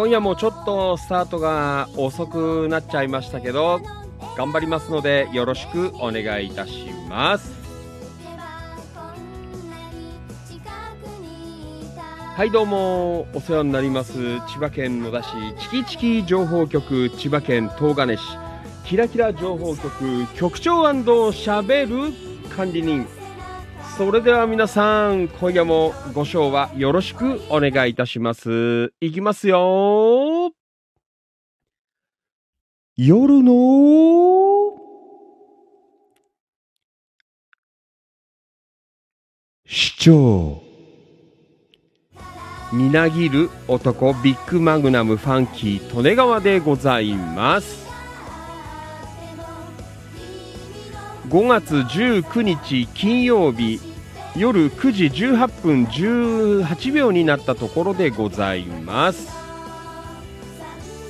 今夜もちょっとスタートが遅くなっちゃいましたけど頑張りますのでよろしくお願いいたします。はいどうもお世話になります。千葉県野田市チキチキ情報局千葉県東金市キラキラ情報局局長しゃべる管理人それでは皆さん今夜もご賞はよろしくお願いいたします。いきますよ。夜の市長みなぎる男ビッグマグナムファンキー利根川でございます。5月19日金曜日夜9時18分18秒になったところでございます。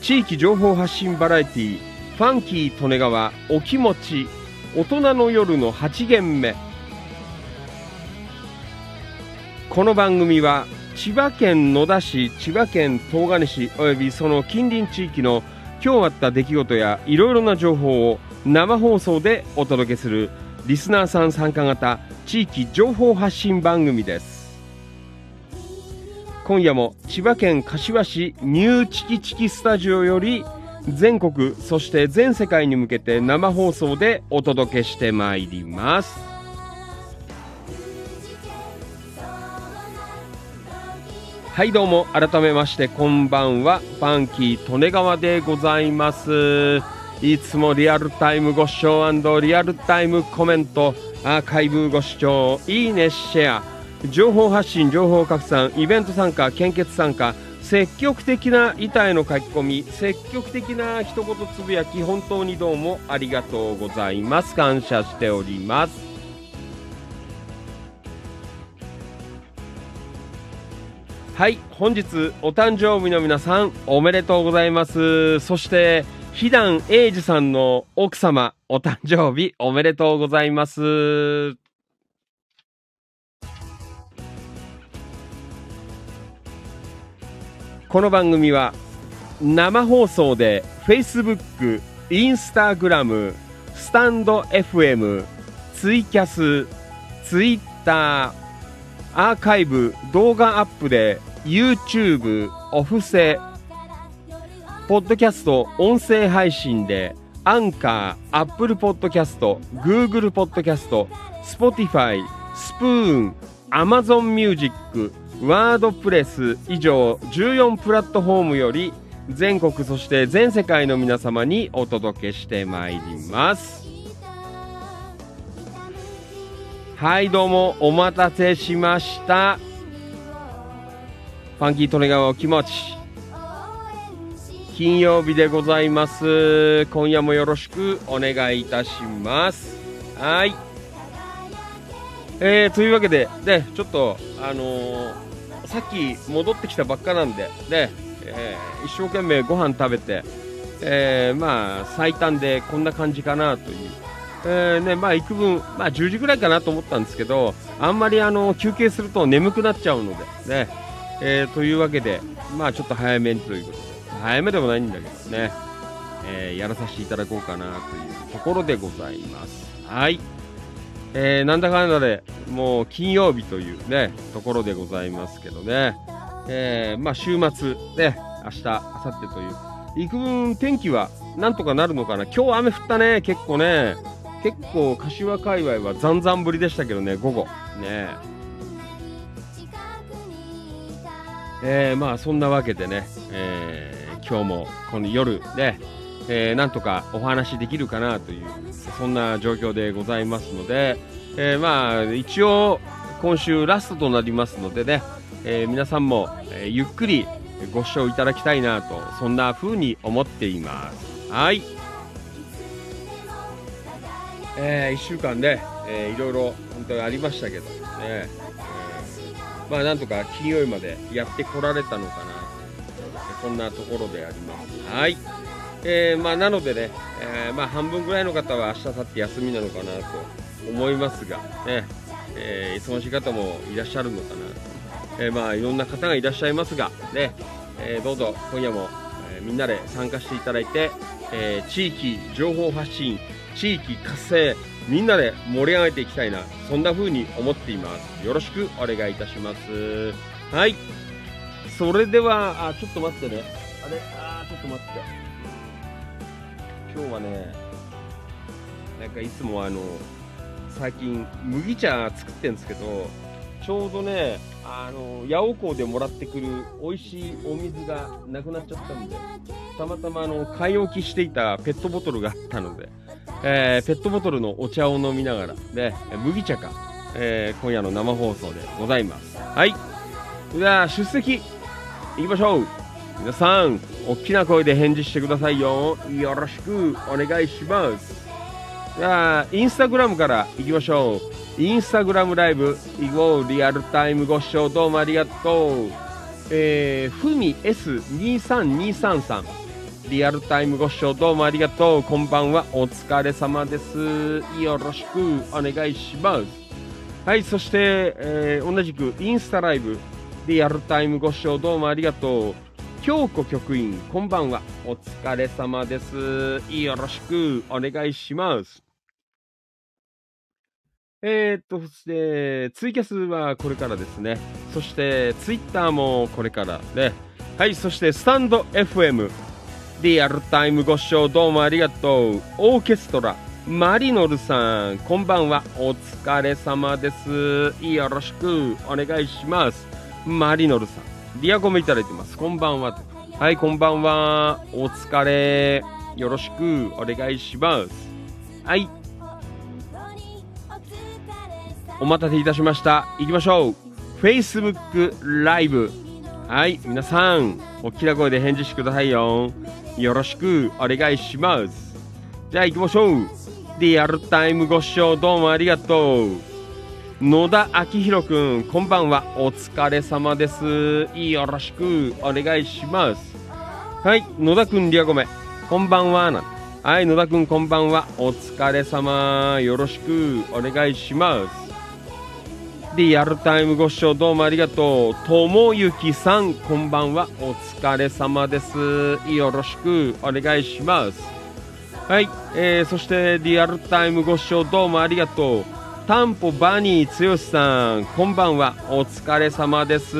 地域情報発信バラエティファンキー利根川お気持ち大人の夜の8限目。この番組は千葉県野田市千葉県東金市およびその近隣地域の今日あった出来事やいろいろな情報を生放送でお届けするリスナーさん参加型地域情報発信番組です。今夜も千葉県柏市ニューチキチキスタジオより全国そして全世界に向けて生放送でお届けしてまいります。はいどうも改めましてこんばんは。ファンキー利根川でございます。いつもリアルタイムご視聴リアルタイムコメントアーカイブご視聴いいねシェア情報発信情報拡散イベント参加献血参加積極的な板への書き込み積極的な一言つぶやき本当にどうもありがとうございます。感謝しております。はい本日お誕生日の皆さんおめでとうございます。そしてひだんえいじさんの奥様お誕生日おめでとうございます。この番組は生放送で Facebook、Instagram、スタンド FM、ツイキャス、ツイッター、アーカイブ、動画アップで YouTube、お布施、ポッドキャスト、音声配信で、アンカー、アップルポッドキャスト、グーグルポッドキャスト、スポティファイ、スプーン、アマゾンミュージック、ワードプレス以上14プラットフォームより全国そして全世界の皆様にお届けしてまいります。はいどうもお待たせしました。ファンキー利根川お気持ち金曜日でございます。今夜もよろしくお願いいたします。はい。えー、というわけで、ね、ちょっと、あのーさっき戻ってきたばっかなんで、で、えー、一生懸命ご飯食べて、えー、まあ、最短でこんな感じかなという。えー、ね、まあ、幾分、まあ、10時ぐらいかなと思ったんですけど、あんまりあの、休憩すると眠くなっちゃうので、ね、えー、というわけで、まあ、ちょっと早めにということで、早めでもないんだけどね、えー、やらさせていただこうかなというところでございます。はい。えー、なんだかんだでもう金曜日というねところでございますけどね、えー、まあ週末ね明日明後日という。幾分天気はなんとかなるのかな。今日雨降ったね結構ね。結構柏界隈はざんざん降りでしたけどね午後。ね。えー、まあそんなわけでね、えー、今日もこの夜ねえー、なんとかお話できるかなというそんな状況でございますので、えー、まあ一応今週ラストとなりますのでね、えー、皆さんも、えゆっくりご視聴いただきたいなとそんな風に思っています。はい。えー、1週間ね、えー、いろいろ本当にありましたけどね、えー、まあなんとか金曜日までやってこられたのかな。そんなところでありますはいえー、まあ、なのでね、えー、まあ、半分ぐらいの方は明日、明後日休みなのかなと思いますが、ねえー、忙しい方もいらっしゃるのかな、えまあ、いろんな方がいらっしゃいますが、ねえどうぞ今夜も、えみんなで参加していただいて、え地域情報発信、地域活性、みんなで盛り上げていきたいな、そんな風に思っています。よろしくお願いいたします。はい。それでは、あ、ちょっと待ってね。あれ？あー、ちょっと待って。今日はね、なんかいつもあの、最近麦茶作ってるんですけど、ちょうどね、あの、八尾港でもらってくる美味しいお水がなくなっちゃったんで、たまたまあの、買い置きしていたペットボトルがあったので、えーペットボトルのお茶を飲みながら、で、麦茶か、えー今夜の生放送でございます。はい。じゃあ、出席、行きましょう。皆さん、大きな声で返事してくださいよ。よろしくお願いします。じゃあ、インスタグラムから行きましょう。インスタグラムライブ、以後、リアルタイムご視聴どうもありがとう。えー、ふみ S23233。リアルタイムご視聴どうもありがとう。こんばんは。お疲れ様です。よろしくお願いします。はい、そして、えー同じくインスタライブ、リアルタイムご視聴どうもありがとう。京子局員、こんばんは。お疲れ様です。よろしくお願いします。えー、っと、そして、ツイキャスはこれからですね。そして、ツイッターもこれからね。はい、そして、スタンド FM、リアルタイムご視聴どうもありがとう。オーケストラ、マリノルさん、こんばんは。お疲れ様です。よろしくお願いします。マリノルさん、リアコメいただいてます。こんばんは。はい、こんばんは。お疲れ。よろしくお願いします。はい。お待たせいたしました。行きましょう。Facebook ライブ。はい、皆さん、お大きな声で返事してくださいよ。よろしくお願いします。じゃあ行きましょう。リアルタイムご視聴どうもありがとう。野田明宏くん、こんばんは。お疲れ様です。よろしくお願いします。はい、野田くん、リアゴメ。こんばんは。なはい、野田くん、こんばんは。お疲れ様。よろしくお願いします。リアルタイムご視聴どうもありがとう。ともゆきさん、こんばんは。お疲れ様です。よろしくお願いします。はい、えー、そしてリアルタイムご視聴どうもありがとう。タンポバニー剛さん、こんばんは。お疲れ様です。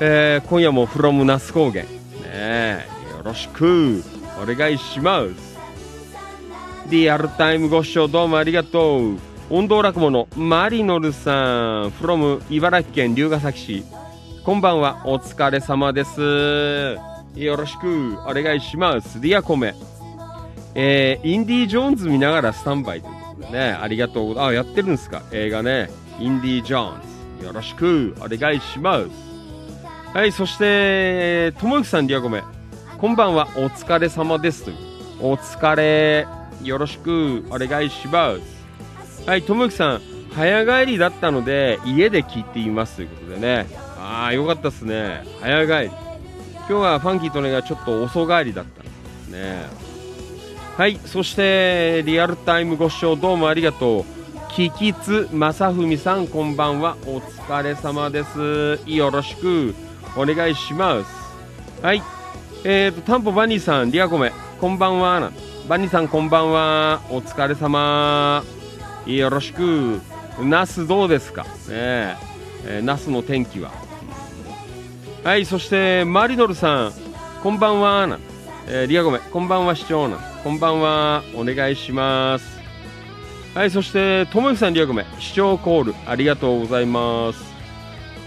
えー、今夜も from 那須高原。ね、よろしくお願いします。リアルタイムご視聴どうもありがとう。音頭落語のマリノルさん、from 茨城県龍ケ崎市。こんばんは、お疲れ様です。よろしくお願いします。リアコメ。えー、インディ・ジョーンズ見ながらスタンバイということでね、ありがとうございます。あ、やってるんですか？映画ね。インディ・ジョーンズ。よろしくお願いします。はい、そして、ともゆきさん、リアコメ。こんばんは、お疲れ様です。お疲れ。よろしくお願いします。はい、ともゆきさん、早帰りだったので、家で聞いていますということでね。ああ、よかったっすね。早帰り。今日はファンキーとねがちょっと遅帰りだったんですね。はい、そして、リアルタイムご視聴どうもありがとう。キキツ正文さん、こんばんは。お疲れ様です。よろしくお願いします。はい、えーと、タンポバニーさん、リアコメ、こんばんは。バニーさん、こんばんは。お疲れ様。よろしく。ナスどうですか？ねええーナスの天気は？はい、そして、マリノルさん、こんばんは。なえーリアゴメ、こんばんは、市長な。こんばんは。お願いします。はい、そして、ともゆきさん、リアゴメ、市長コール、ありがとうございます。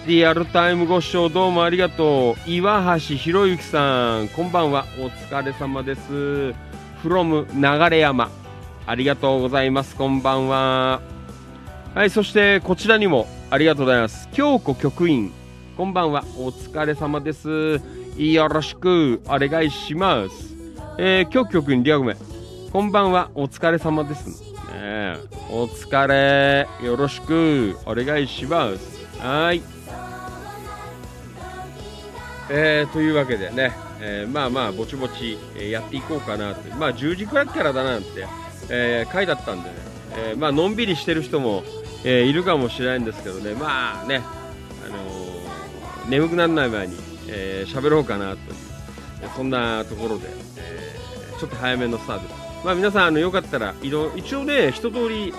リアルタイムご視聴どうもありがとう。岩橋博之さん、こんばんは。お疲れ様です。from 流山。ありがとうございます。こんばんは。はい、そしてこちらにもありがとうございます。京子局員。こんばんは。お疲れ様です。よろしくお願いします。えー、京子局員リアグメ。こんばんは。お疲れ様です。ねえお疲れ。よろしくお願いします。はい。えー、というわけでね、えーまあまあ、ぼちぼち、えーやっていこうかなって、まあ、10時くらいからだなんて、えー回だったんでね、えーまあ、のんびりしてる人も、えーいるかもしれないんですけどね、まあね、あのー眠くならない前に、えー、喋ろうかなという、そんなところで、えー、ちょっと早めのスタートです。まあ皆さん、あの、よかったら、いろ、一応ね、一通り、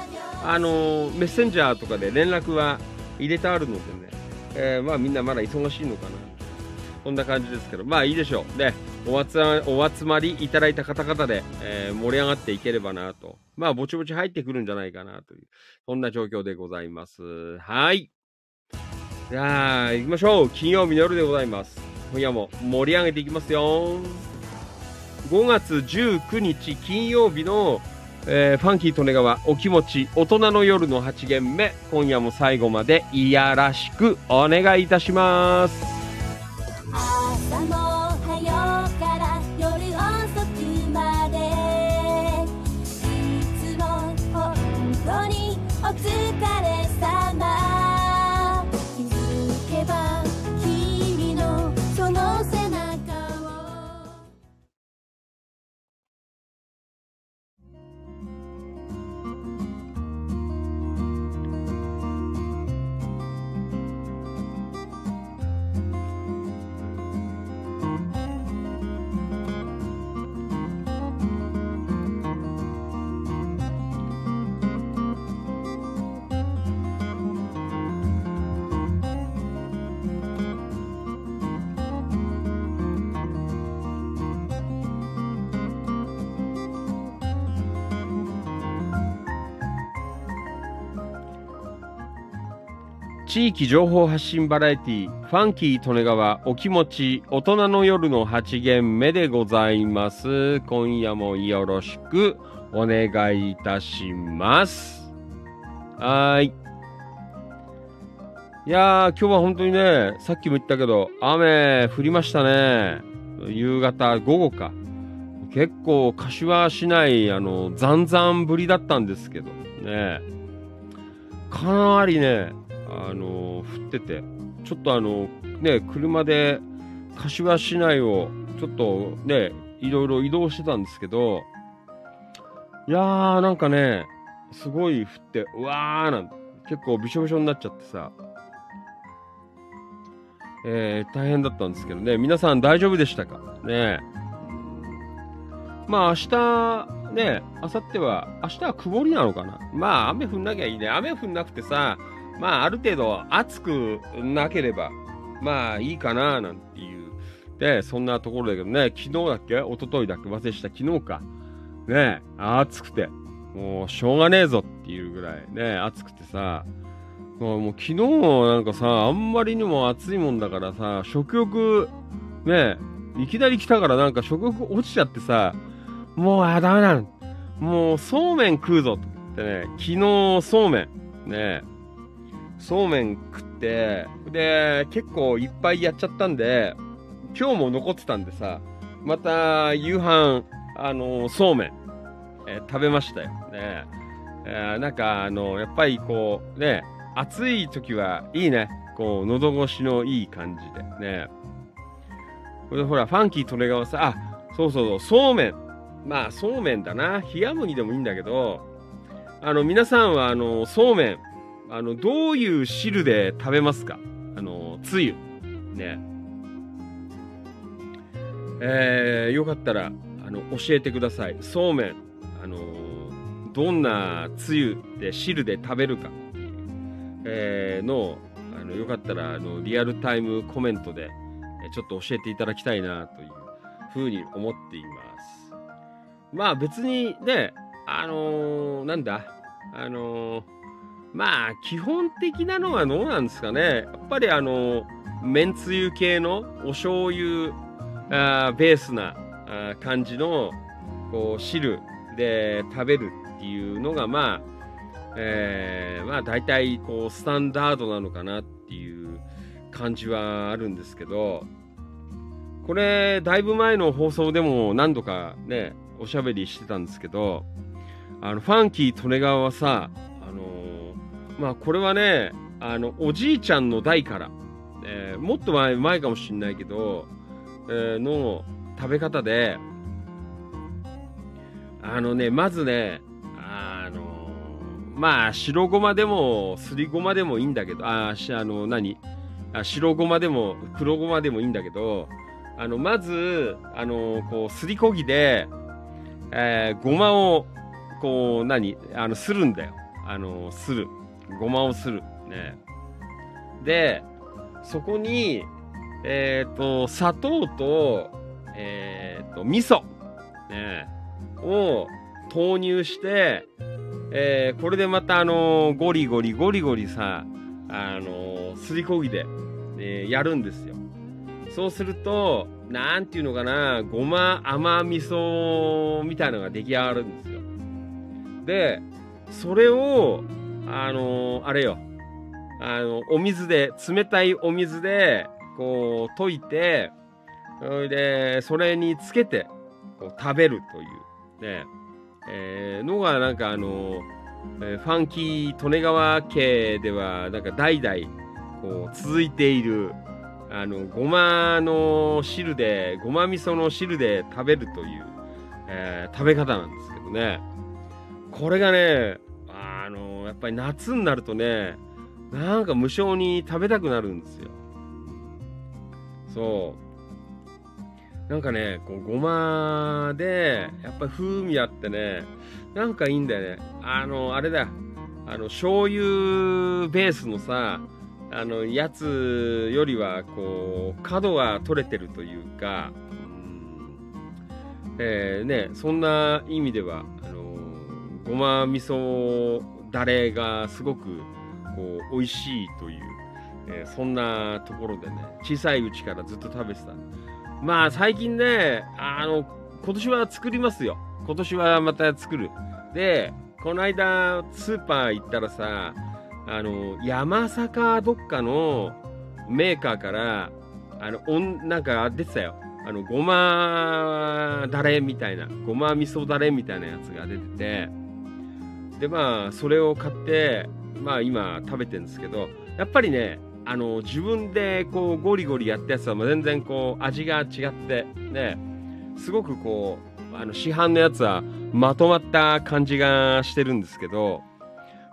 あのメッセンジャーとかで連絡は入れてあるのでね、えー、まあみんなまだ忙しいのかな。こんな感じですけど、まあいいでしょう。で、お集お集まりいただいた方々で、えー、盛り上がっていければなと。まあ、ぼちぼち入ってくるんじゃないかなという、そんな状況でございます。はい。じゃあ、行きましょう。金曜日の夜でございます。今夜も盛り上げていきますよ。5月19日金曜日の、えー、ファンキー利根川お気持ち大人の夜の8限目今夜も最後までいやらしくお願いいたします。地域情報発信バラエティファンキー利根川お気持ち大人の夜の8限目でございます。今夜もよろしくお願いいたします。はい。いやー今日は本当にねさっきも言ったけど雨降りましたね。夕方午後か。結構柏市内あのざんざん降りだったんですけどね。かなりねあの降っててちょっとあのね車で柏市内をちょっとねいろいろ移動してたんですけどいやーなんかねすごい降ってうわーなんて結構びしょびしょになっちゃってさ。えー、大変だったんですけどね。皆さん大丈夫でしたか？ね。まあ明日ね、明後日は、明日は曇りなのかな？まあ雨降んなきゃいいね。雨降んなくてさ、まあ、ある程度暑くなければ、まあいいかな、なんていう。で、そんなところだけどね、昨日だっけ？一昨日だっけ？忘れした。昨日か。ね暑くて、もうしょうがねえぞっていうぐらい。ね、暑くてさ、もう昨日なんかさ、あんまりにも暑いもんだからさ、食欲、ねいきなり来たからなんか食欲落ちちゃってさ、もうあ、ダメだ。もうそうめん食うぞってね、昨日そうめん、ね。そうめん食って、で、結構いっぱいやっちゃったんで、今日も残ってたんでさ、また夕飯、あの、そうめん、えー、食べましたよ。ねえー、なんか、あのやっぱりこう、ね、暑い時はいいね。こう、喉越しのいい感じでね。これほら、ファンキー利根川さ、あ、そうそうそう、そうめん。まあ、そうめんだな。冷や麦でもいいんだけど、あの、皆さんは、あの、そうめん、あの、どういう汁で食べますか？あの、つゆ。ね。えー、よかったら、あの、教えてください。そうめん。あの、どんなつゆで汁で食べるかっていう、えー、のあの、よかったら、あの、リアルタイムコメントで、ちょっと教えていただきたいな、というふうに思っています。まあ別にね、あのー、なんだ、あのーまあ、基本的なのはどうなんですかね。やっぱりあの、めんつゆ系のお醤油あベースなあ感じのこう汁で食べるっていうのが、まあ、えー、まあ大体こうスタンダードなのかなっていう感じはあるんですけど、これ、だいぶ前の放送でも何度かね、おしゃべりしてたんですけど、あの、ファンキー利根川はさあの、まあこれはね、あの、おじいちゃんの代から、えー、もっと前前かもしんないけど、えー、の食べ方で、あのね、まずね、あのまあ、白ごまでも、すりごまでもいいんだけど、あ、あの、何？あ白ごまでも黒ごまでもいいんだけど、あの、まず、あの、こう、すりこぎで、えー、ごまを、こう、何？あの、するんだよ。あの、する。ごまをする。ね。で、そこに、えっ、ー、と、砂糖と、えっ、ー、と、味噌、ね、を投入して、えー、これでまたあのゴリゴリゴリゴリさ、あのすりこぎで、えやるんですよ。そうすると、なんていうのかな、ごま甘味噌みたいなのが出来上がるんですよ。で、それを、あのあれよ、あの、お水で、冷たいお水で、こう、溶いて、それで、それにつけて、こう、食べるという、ね、えー、のが、なんかあの、えー、ファンキー利根川家では、なんか代々、こう、続いている、あの、ごまの汁で、ごま味噌の汁で食べるという、えー、食べ方なんですけどね。これがね、あの、やっぱり夏になるとね、なんか無性に食べたくなるんですよ。そう。なんかね、こうごまで、やっぱり風味あってね、なんかいいんだよね。あの、あれだ。あの、醤油ベースのさ、あの、やつよりは、こう、角が取れてるというか、うん、えー、ね、そんな意味では、あの、ごま味噌だれがすごく、こう美味しいという、えー、そんなところでね小さいうちからずっと食べてた。まあ最近ねあの今年は作りますよ。今年はまた作る。でこの間スーパー行ったらさあの山坂どっかのメーカーからあのおんなんか出てたよ。あのごまだれみたいなごま味噌だれみたいなやつが出てて。でまあそれを買ってまあ今食べてるんですけど、やっぱりね、あの、自分でこうゴリゴリやったやつは全然こう味が違って、ね、すごくこう、あの市販のやつはまとまった感じがしてるんですけど、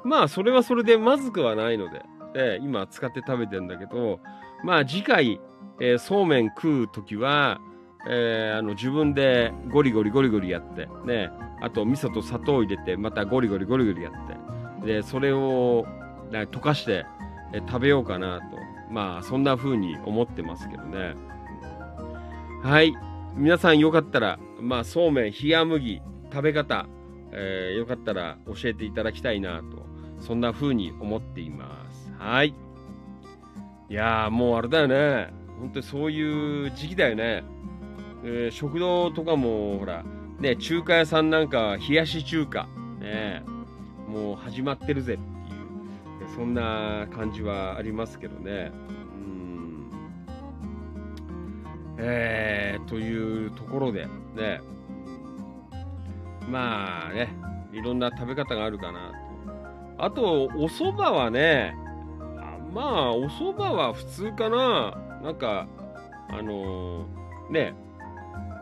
まあそれはそれでまずくはないので、で今使って食べてんだけど、まあ次回、えー、そうめん食う時は、えー、あの自分でゴリゴリゴリゴリやって、ね、あと味噌と砂糖を入れて、またゴリゴリゴリゴリやって、でそれを溶かして食べようかなとまあそんな風に思ってますけどね。はい。皆さんよかったらまあそうめん冷麦食べ方、えー、よかったら教えていただきたいなとそんな風に思っています。はい。いやもうあれだよね。本当にそういう時期だよね、えー、食堂とかもほらね中華屋さんなんか冷やし中華ねもう始まってるぜっていう、そんな感じはありますけどね。うん。えー、というところで、ね、まあね、いろんな食べ方があるかなと。あと、お蕎麦はね、まあ、お蕎麦は普通かな。なんか、あのー、ね、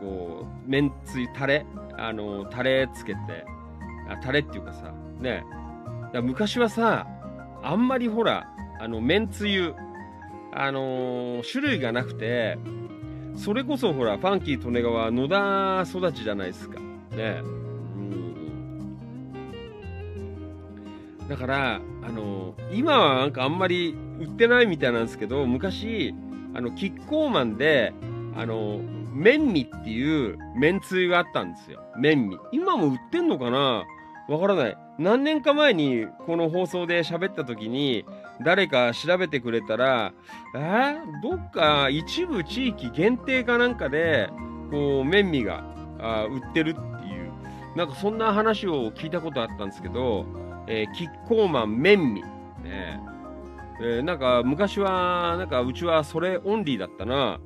こう、めんつゆ、タレ、あの、タレつけて、あ、タレっていうかさ、ねだ。昔はさ、あんまりほら、あの、めんつゆ、あのー、種類がなくて、それこそほら、ファンキー利根川、野田育ちじゃないですか。ね。うん。だから、あのー、今はなんかあんまり売ってないみたいなんですけど、昔、あの、キッコーマンで、あのー、麺味っていう麺つゆがあったんですよ。麺味。今も売ってんのかな？わからない。何年か前にこの放送で喋った時に誰か調べてくれたら、え？ー、どっか一部地域限定かなんかで、こう、麺味があ売ってるっていう、なんかそんな話を聞いたことあったんですけど、えー、キッコーマン麺味。ねえー、なんか昔は、なんかうちはそれオンリーだったな。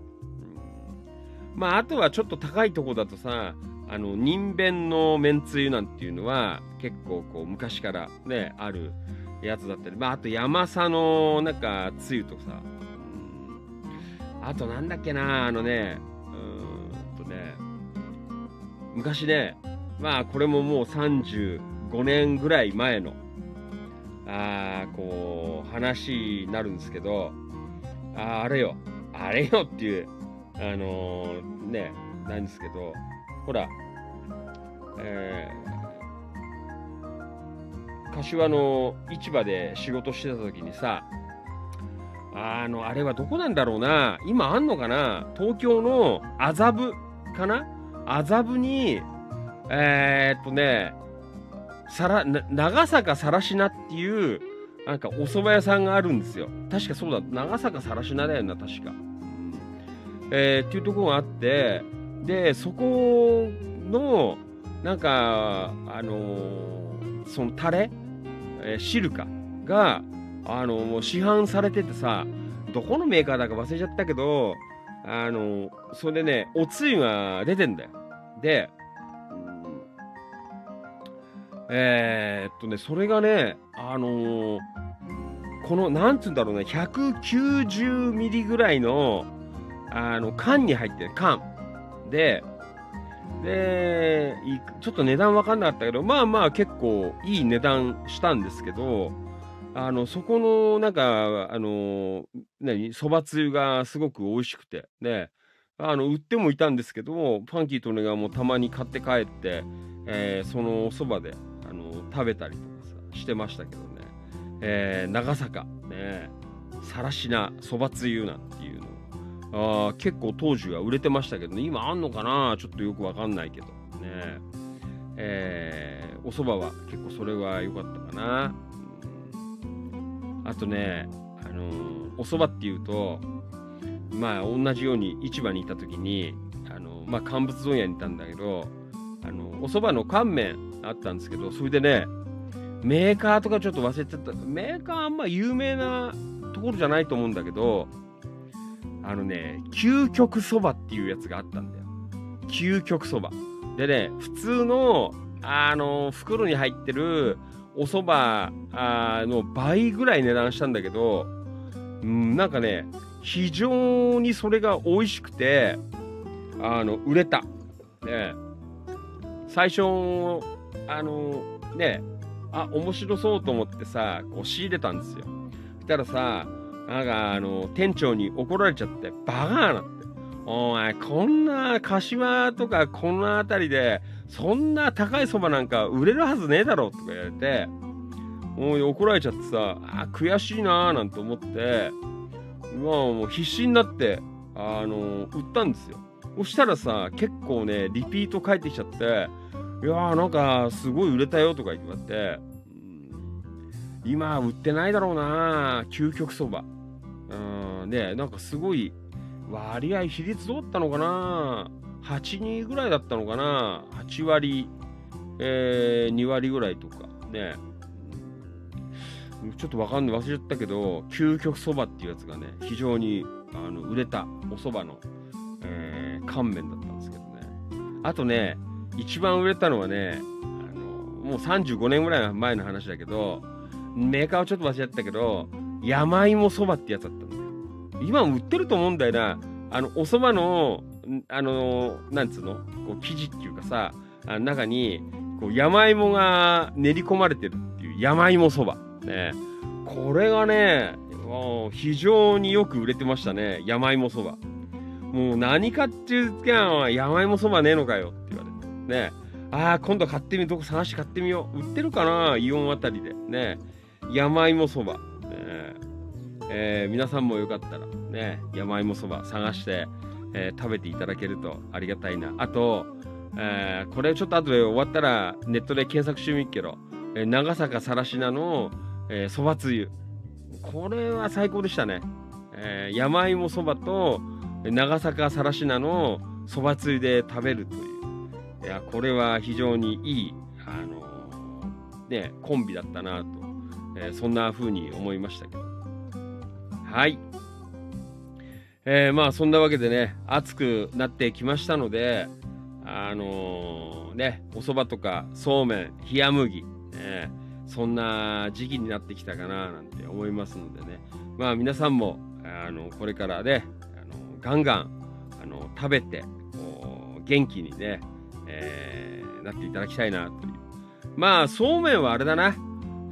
まあ、あとはちょっと高いとこだとさ、あの、人弁のめんつゆなんていうのは、結構こう、昔からね、あるやつだったり、まあ、あと山佐の、なんか、つゆとかさ、あとなんだっけな、あのね、うんとね、昔ね、まあ、これももう35年ぐらい前の、ああこう、話になるんですけど、あああれよ、あれよっていう、あのー、ね、なんですけど、ほら、えー、柏の市場で仕事してた時にさ、あの、あれはどこなんだろうな。今あんのかな東京の麻布かな麻布に、えー、っとね、さら、長坂さらしなっていう、なんかお蕎麦屋さんがあるんですよ。確かそうだ、長坂さらしなだよな、確か。えー、っていうところがあって、で、そこの、なんか、あのー、そのタレ、えー、汁か、が、あのー、もう市販されててさ、どこのメーカーだか忘れちゃったけど、あのそれでね、おつゆが出てんだよ。で、えー、っとね、それがね、あのー、この、なんつうんだろうね、190ミリぐらいの、あの、缶に入ってる、缶。で、で、ちょっと値段わかんなかったけど、まあまあ結構いい値段したんですけど、あの、そこの、なんか、あの、何、蕎麦つゆがすごく美味しくて、で、あの、売ってもいたんですけど、ファンキーとねがもうたまに買って帰って、えー、そのお蕎麦で、あの、食べたりとかさ、してましたけどね。えー、長坂、ね、さらしなそばつゆなんていうの。あ結構当時は売れてましたけどね、今あんのかな？ちょっとよくわかんないけど。ねえー、お蕎麦は結構それは良かったかな。あとね、あのー、お蕎麦っていうと、まあ同じように市場にいた時に、あのー、まあ乾物問屋にいたんだけど、あのお蕎麦の乾麺あったんですけど、それでね、メーカーとかちょっと忘れちゃった。メーカーあんま有名なところじゃないと思うんだけど、あのね、究極そばっていうやつがあったんだよ。究極そば。でね、普通の、あの、袋に入ってるお蕎麦の倍ぐらい値段したんだけど、うん、なんかね、非常にそれが美味しくて、あの、売れた。ね、最初、あの、ね、あ、面白そうと思ってさ、こう仕入れたんですよ。そしたらさ、なんかあの、店長に怒られちゃって、バカーなって。お前、こんな柏とかこの辺りで、そんな高いそばなんか売れるはずねえだろとか言われて、もう怒られちゃってさ、あ、悔しいなーなんて思って、まあもう必死になって、あの売ったんですよ。そしたらさ、結構ね、リピート返ってきちゃって、いやーなんかすごい売れたよとか言って、今売ってないだろうな究極そば。うん、ね、なんかすごい割合比率どうだったのかな？8人ぐらいだったのかな？8割、えー、2割ぐらいとか。ねちょっとわかんない忘れちゃったけど究極そばっていうやつがね非常にあの売れたおそばの、えー、乾麺だったんですけどね。あとね一番売れたのはねあのもう35年ぐらい前の話だけどメーカーはちょっと忘れちゃったけど山芋そばってやつだったんだよ。今売ってると思うんだよな。あのお蕎麦のあのなんつうの？こう生地っていうかさあ中にこう山芋が練り込まれてるっていう山芋そば。ね。これがね非常によく売れてましたね。山芋そば。もう何かっていうか山芋そばねえのかよって言われて。ね。ああ今度買ってみどこ探して買ってみよう。売ってるかな？イオンあたりで。ね。山芋そば、ねえー、皆さんもよかったらね山芋そば探してえー、食べていただけるとありがたいな。あと、えー、これちょっと後で終わったらネットで検索してみっけど、えー、長坂さらしなのそば、つゆ。これは最高でしたね。えー、山芋そばと長坂さらしなのそばつゆで食べるという。いや、これは非常にいい、あのー、ね、コンビだったなと、えー、そんな風に思いましたけど。はい。えー、まあそんなわけでね暑くなってきましたのであのー、ねお蕎麦とかそうめん冷麦、ね、そんな時期になってきたかななんて思いますのでねまあ皆さんもあのこれからねあのガンガンあの食べて元気にね、えー、なっていただきたいなというまあそうめんはあれだな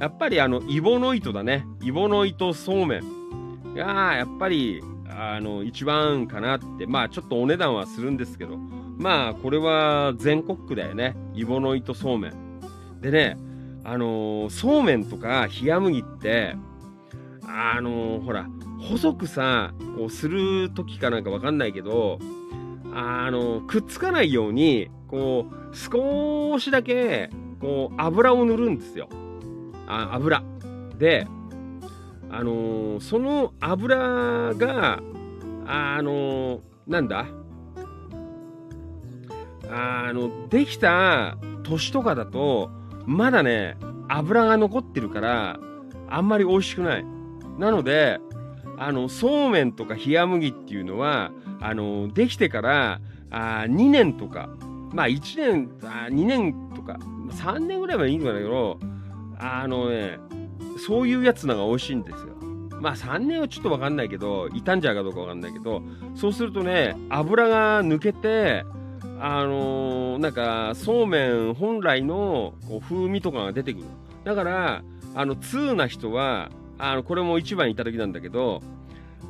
やっぱりあのイボの糸だねイボの糸そうめんがやっぱりあの、一番かなって、まあちょっとお値段はするんですけど、まあこれは全国区だよね。イボの糸そうめん。でね、あのー、そうめんとか冷麦って、あのー、ほら、細くさ、こうする時かなんかわかんないけど、あのー、くっつかないように、こう、少しだけ、こう、油を塗るんですよ。あ、油。で、あのー、その油が、あのー、なんだ？あの、できた年とかだと、まだね、油が残ってるから、あんまり美味しくない。なので、あの、そうめんとか冷麦っていうのは、あの、できてから、あ2年とか、まあ1年、あ2年とか、3年ぐらいはいいんだけど、あのね、そういうやつのが美味しいんですよ。まあ3年はちょっとわかんないけど、傷んじゃうかどうかわかんないけど、そうするとね、油が抜けて、あのー、なんか、そうめん本来のこう風味とかが出てくる。だから、あの、通な人は、あの、これも一番いただきなんだけど、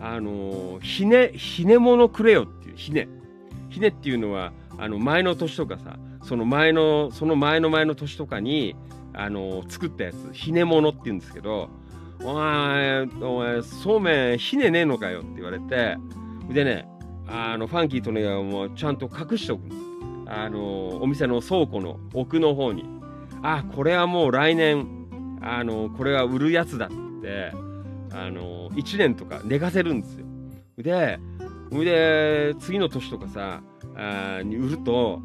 あのー、ひね、ひねものくれよっていう、ひね。ひねっていうのは、あの、前の年とかさ、その前の、その前の前の年とかに、あの、作ったやつ、ひねものって言うんですけど、お前、お前、そうめんひねねえのかよって言われて、でね、あの、ファンキーとね、もうちゃんと隠しておくあの、お店の倉庫の奥の方に。あ、これはもう来年、あの、これは売るやつだって、あの、1年とか寝かせるんですよ。で、で、次の年とかさ、あに売ると、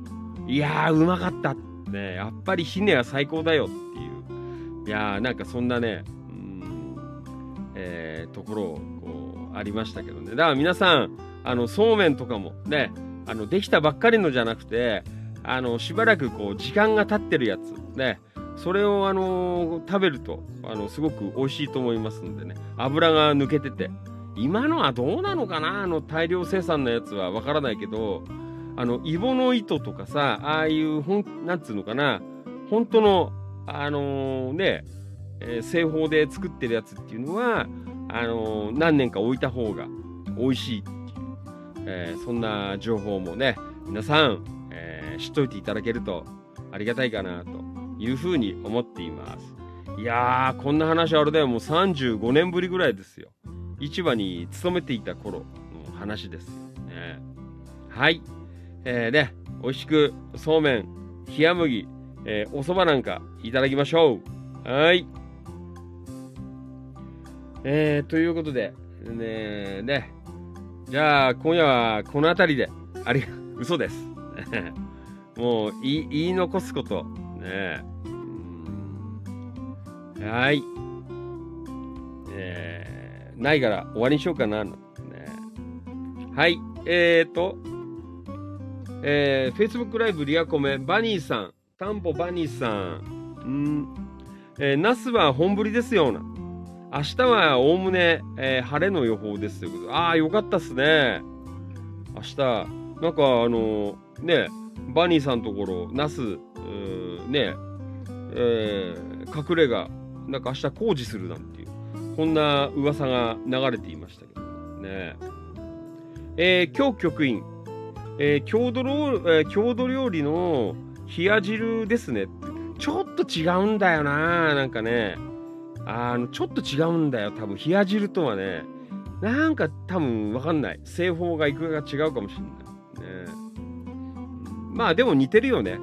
いや、うまかったってね、やっぱりひねは最高だよっていう。いやー、なんかそんなね、うん、えー、ところを、こう、ありましたけどね。だから皆さん、あの、そうめんとかもね、あの、できたばっかりのじゃなくて、あの、しばらくこう、時間が経ってるやつ、ね、それをあの食べると、あの、すごく美味しいと思いますんでね、油が抜けてて、今のはどうなのかなあの、大量生産のやつはわからないけど、あの、イボの糸とかさ、ああいう、ほん、なんつうのかな、本当の、あのー、ね、えー、製法で作ってるやつっていうのは、あのー、何年か置いた方が美味しいっていう、えそんな情報もね、皆さん、え知っといていただけるとありがたいかなというふうに思っています。いやー、こんな話あれだよ、もう35年ぶりぐらいですよ。市場に勤めていた頃の話ですよね。はい。えー、ね、美味しくそうめん、冷麦、えー、お蕎麦なんかいただきましょう。はい。えー、ということで、ねね、じゃあ、今夜はこの辺りで、あり、嘘です。もう言い、言い残すこと、ねはい。えー、ないから終わりにしようかな。ね、はい。えーと、えー、Facebook ライブリアコメ、バニーさん、タンポバニーさん、んえー、ナスは本降りですよな。明日はおおむね、えー、晴れの予報ですということで。ああ、よかったっすね。明日、なんかあのー、ね、バニーさんのところ、ナス、ね、えー、隠れがなんか明日工事するなんていう、こんな噂が流れていましたけどね。えー、今日局員、えー、郷土料、えー、郷土料理の冷や汁ですね。ちょっと違うんだよななんかね。あの、ちょっと違うんだよ。多分、冷や汁とはね。なんか多分わかんない。製法がいくらか違うかもしれない。ね。まあでも似てるよね。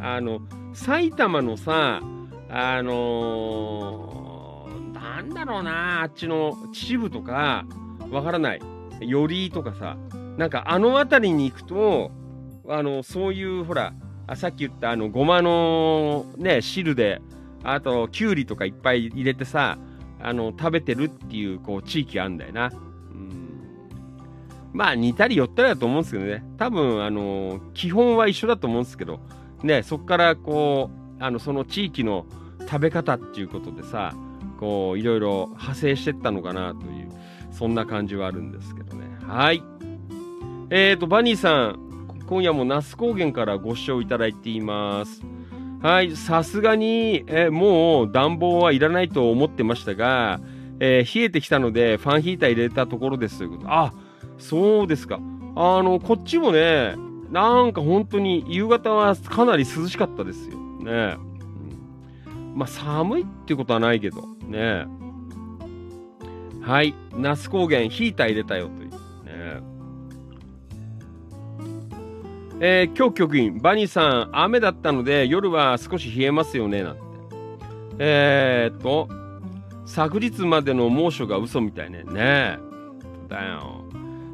あの、埼玉のさ、あのー、なんだろうな、あっちの秩父とか、わからない。寄居とかさ、なんかあの辺りに行くと、あの、そういうほら、あさっき言ったあの、ごまのね、汁で、あと、きゅうりとかいっぱい入れてさ、あの、食べてるっていう、こう、地域あんだよな。うん。まあ、似たり寄ったりだと思うんですけどね。多分、あの、基本は一緒だと思うんですけど、ね、そっからこう、あの、その地域の食べ方っていうことでさ、こう、いろいろ派生してったのかなという、そんな感じはあるんですけどね。はい。えーと、バニーさん、今夜も那須高原からご視聴いただいています。はい、さすがに、えもう暖房はいらないと思ってましたが、えー、冷えてきたのでファンヒーター入れたところですということ。あ、そうですか。あの、こっちもね、なんか本当に夕方はかなり涼しかったですよ。ね。うん、まあ寒いってことはないけど、ね。はい。那須高原、ヒーター入れたよとえー、今日局員、バニーさん、雨だったので夜は少し冷えますよね、なんて。えー、っと、昨日までの猛暑が嘘みたいね。ねだよ。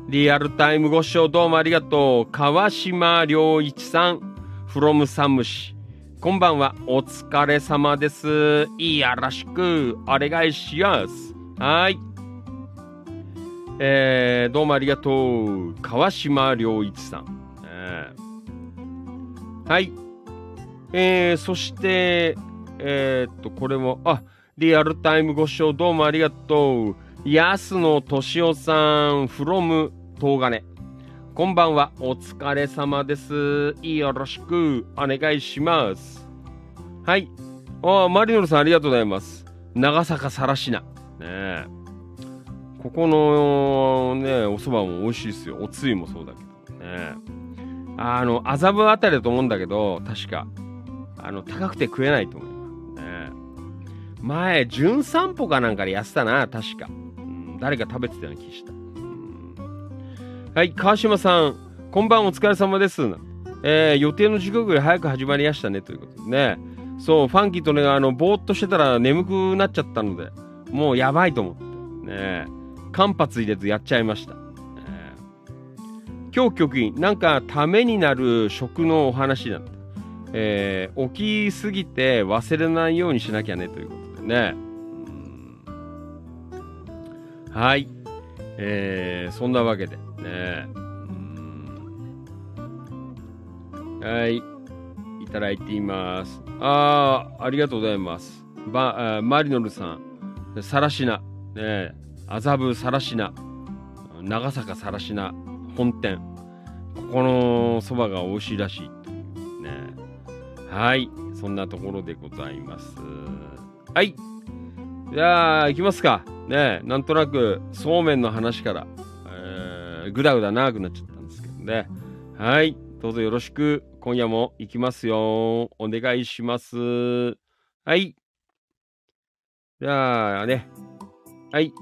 リアルタイムご視聴どうもありがとう。川島良一さん、from サムシ。こんばんは。お疲れ様です。いやらしく、お願いします。はい。えー、どうもありがとう。川島良一さん。はい。えー、そして、えー、っと、これも、あ、リアルタイムご視聴どうもありがとう。安野敏夫さん、from 東金。こんばんは、お疲れ様です。よろしくお願いします。はい。あマリノルさんありがとうございます。長坂さらしな。ねここのね、お蕎麦も美味しいですよ。おつゆもそうだけど。ねあの、麻布あたりだと思うんだけど、確か。あの、高くて食えないと思う。前、純散歩かなんかでやってたな、確か。うん、誰か食べてたような気した。うん、はい、川島さん、こんばんお疲れ様です。えー、予定の時刻より早く始まりましたね、ということでね。そう、ファンキーとね、あの、ぼーっとしてたら眠くなっちゃったので、もうやばいと思って、ね、間髪入れずやっちゃいました。今日局員、なんかためになる食のお話なんだ。えー、起きすぎて忘れないようにしなきゃねということでね。はい。えー、そんなわけでね。はい。いただいています。ああ、ありがとうございます。ばマリノルさん、さらしな、ね、麻布さらしな、長坂さらしな本店。ここのそばが美味しいらしいという。ね。はい。そんなところでございます。はい。じゃあ、行きますか。ねなんとなく、そうめんの話から、えー、ぐだぐだ長くなっちゃったんですけどね。はい。どうぞよろしく。今夜も行きますよ。お願いします。はい。じゃあね。はい。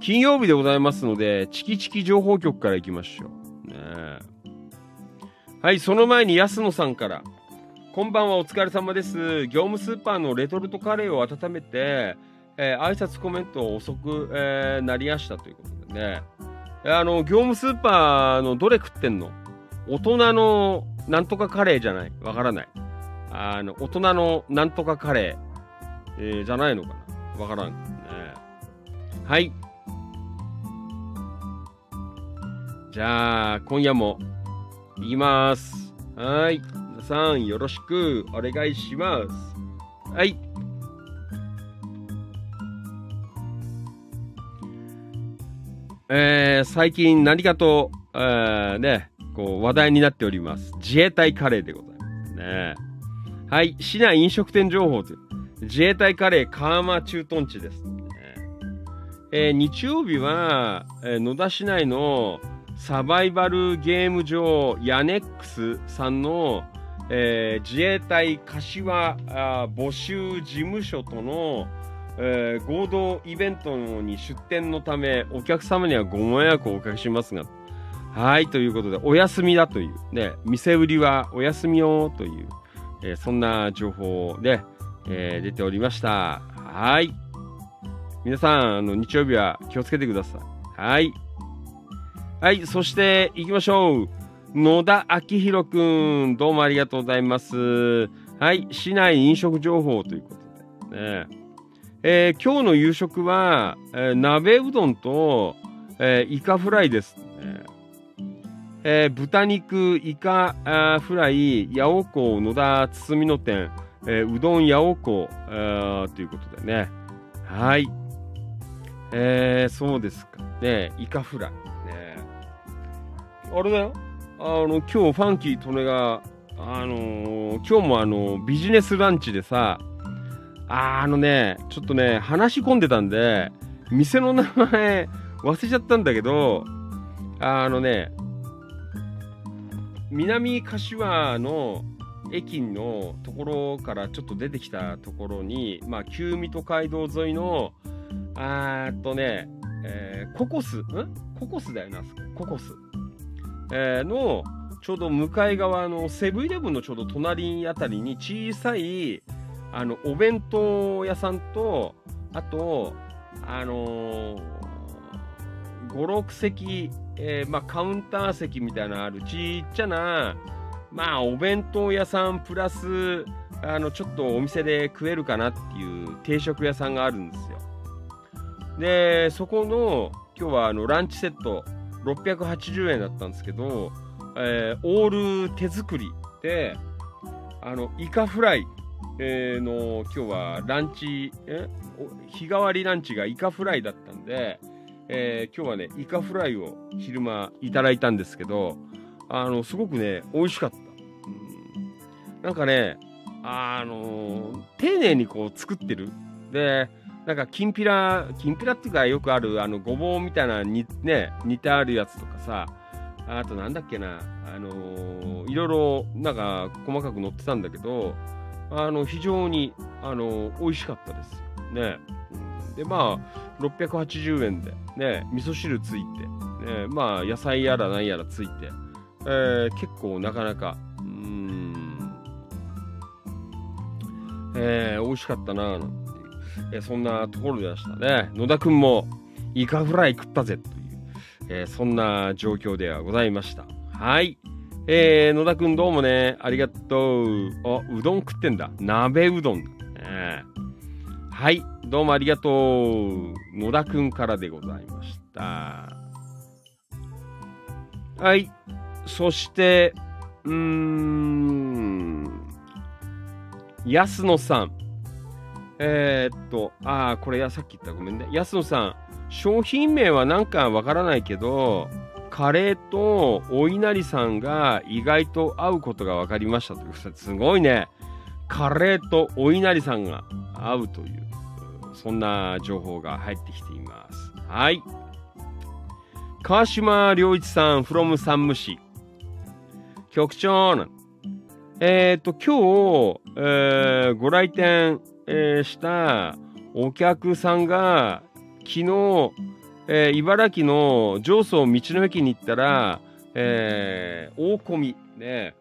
金曜日でございますので、チキチキ情報局から行きましょう。ねはい、その前に安野さんから、こんばんは、お疲れ様です。業務スーパーのレトルトカレーを温めて、えー、挨拶コメントを遅く、えー、なりやしたということでね。あの、業務スーパーのどれ食ってんの？大人のなんとかカレーじゃないわからない。あの、大人のなんとかカレー、えー、じゃないのかなわからん、ね。はい。じゃあ、今夜も、いきます。はい。皆さん、よろしくお願いします。はい。えー、最近何かと、えー、ね、こう話題になっております。自衛隊カレーでございますね。はい、市内飲食店情報という。自衛隊カレー川間駐屯地です、ね。えー、日曜日は、えー、野田市内のサバイバルゲーム場ヤネックスさんのえー、自衛隊柏募集事務所との、えー、合同イベントに出店のため、お客様にはご迷惑をおかけしますが、はい、ということで、お休みだという、ね、店売りはお休みよという、えー、そんな情報で、えー、出ておりました。はい。皆さん、あの、日曜日は気をつけてください。はい。はい、そして行きましょう。野田明宏くん、どうもありがとうございます。はい、市内飲食情報ということでね。えー、今日の夕食は、えー、鍋うどんと、えー、イカフライです、ね。えー、豚肉、イカあフライ、八尾港野田包みの店、えー、うどん八尾港ということでね。はい。えー、そうですか。ね、イカフライ。あれだよ。あの、今日ファンキー・トネが、あのー、今日もあの、ビジネスランチでさ、ああのね、ちょっとね、話し込んでたんで、店の名前忘れちゃったんだけど、あのね、南柏の駅のところからちょっと出てきたところに、まあ、旧水戸街道沿いの、あーっとね、えーココス、ん？ココスだよな、ココス。えーの、ちょうど向かい側のセブンイレブンのちょうど隣あたりに小さい、あの、お弁当屋さんと、あと、あのー、5、6席、えーまあ、カウンター席みたいなあるちっちゃな、まあ、お弁当屋さんプラス、あの、ちょっとお店で食えるかなっていう定食屋さんがあるんですよ。で、そこの、今日はあの、ランチセット、680円だったんですけど、えーオール手作りで、あの、イカフライ、えーの、今日はランチ、え日替わりランチがイカフライだったんで、えー今日はね、イカフライを昼間いただいたんですけど、あの、すごくね、美味しかった。うんなんかね、あの丁寧にこう作ってる。で、なんか、きんぴら、きんぴらっていうかよくある、あの、ごぼうみたいなに、ね、煮てあるやつとかさ、あとなんだっけな、あのーいろいろ、なんか、細かく載ってたんだけど、あの、非常に、あの美味しかったです。ね。で、まあ、680円で、ね、味噌汁ついて、ね、まあ、野菜やら何やらついて、えー結構なかなか、うーん、えー美味しかったなぁなんていう、えーそんなところでしたね。野田くんも、イカフライ食ったぜという、えーそんな状況ではございました。はい。えー、野田くんどうもね、ありがとう。あ、うどん食ってんだ。鍋うどん。ねはい。どうもありがとう。野田くんからでございました。はい。そして、うーん、安野さん。えーっと、ああ、これや、さっき言ったごめんね。安野さん、商品名はなんかわからないけど、カレーとお稲荷さんが意外と合うことが分かりましたというすごいね。カレーとお稲荷さんが合うというそんな情報が入ってきています。はい。川島良一さん from 山武市。局長。えっ、と今日、えーご来店、えーしたお客さんが昨日えー茨城の上総道の駅に行ったら、えー大混み、ね、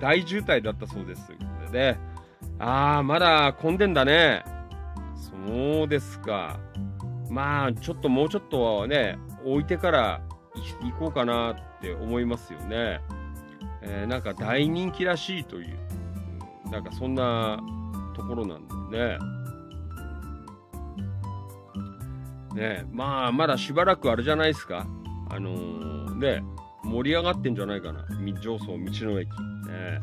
大渋滞だったそうです。でね、あ、まだ混んでんだね。そうですか。まあ、ちょっともうちょっとね、置いてから行こうかなって思いますよね。えーなんか大人気らしいという、なんかそんなところなんだよね。ねまあまだしばらくあれじゃないですか。あのーね盛り上がってんじゃないかな。上層道の駅。ね。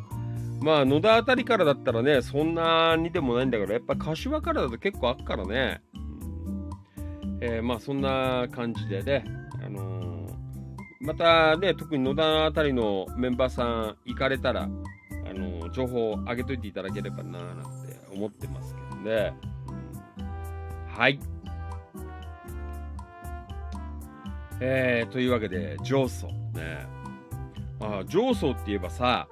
まあ野田あたりからだったらねそんなにでもないんだけどやっぱ柏からだと結構あっからね、うん。えーまあそんな感じでねあのーまたね特に野田あたりのメンバーさん行かれたらあの情報を上げといていただければななんて思ってますけどね、はいえー、というわけで、上層ね。あ上層って言えばさ、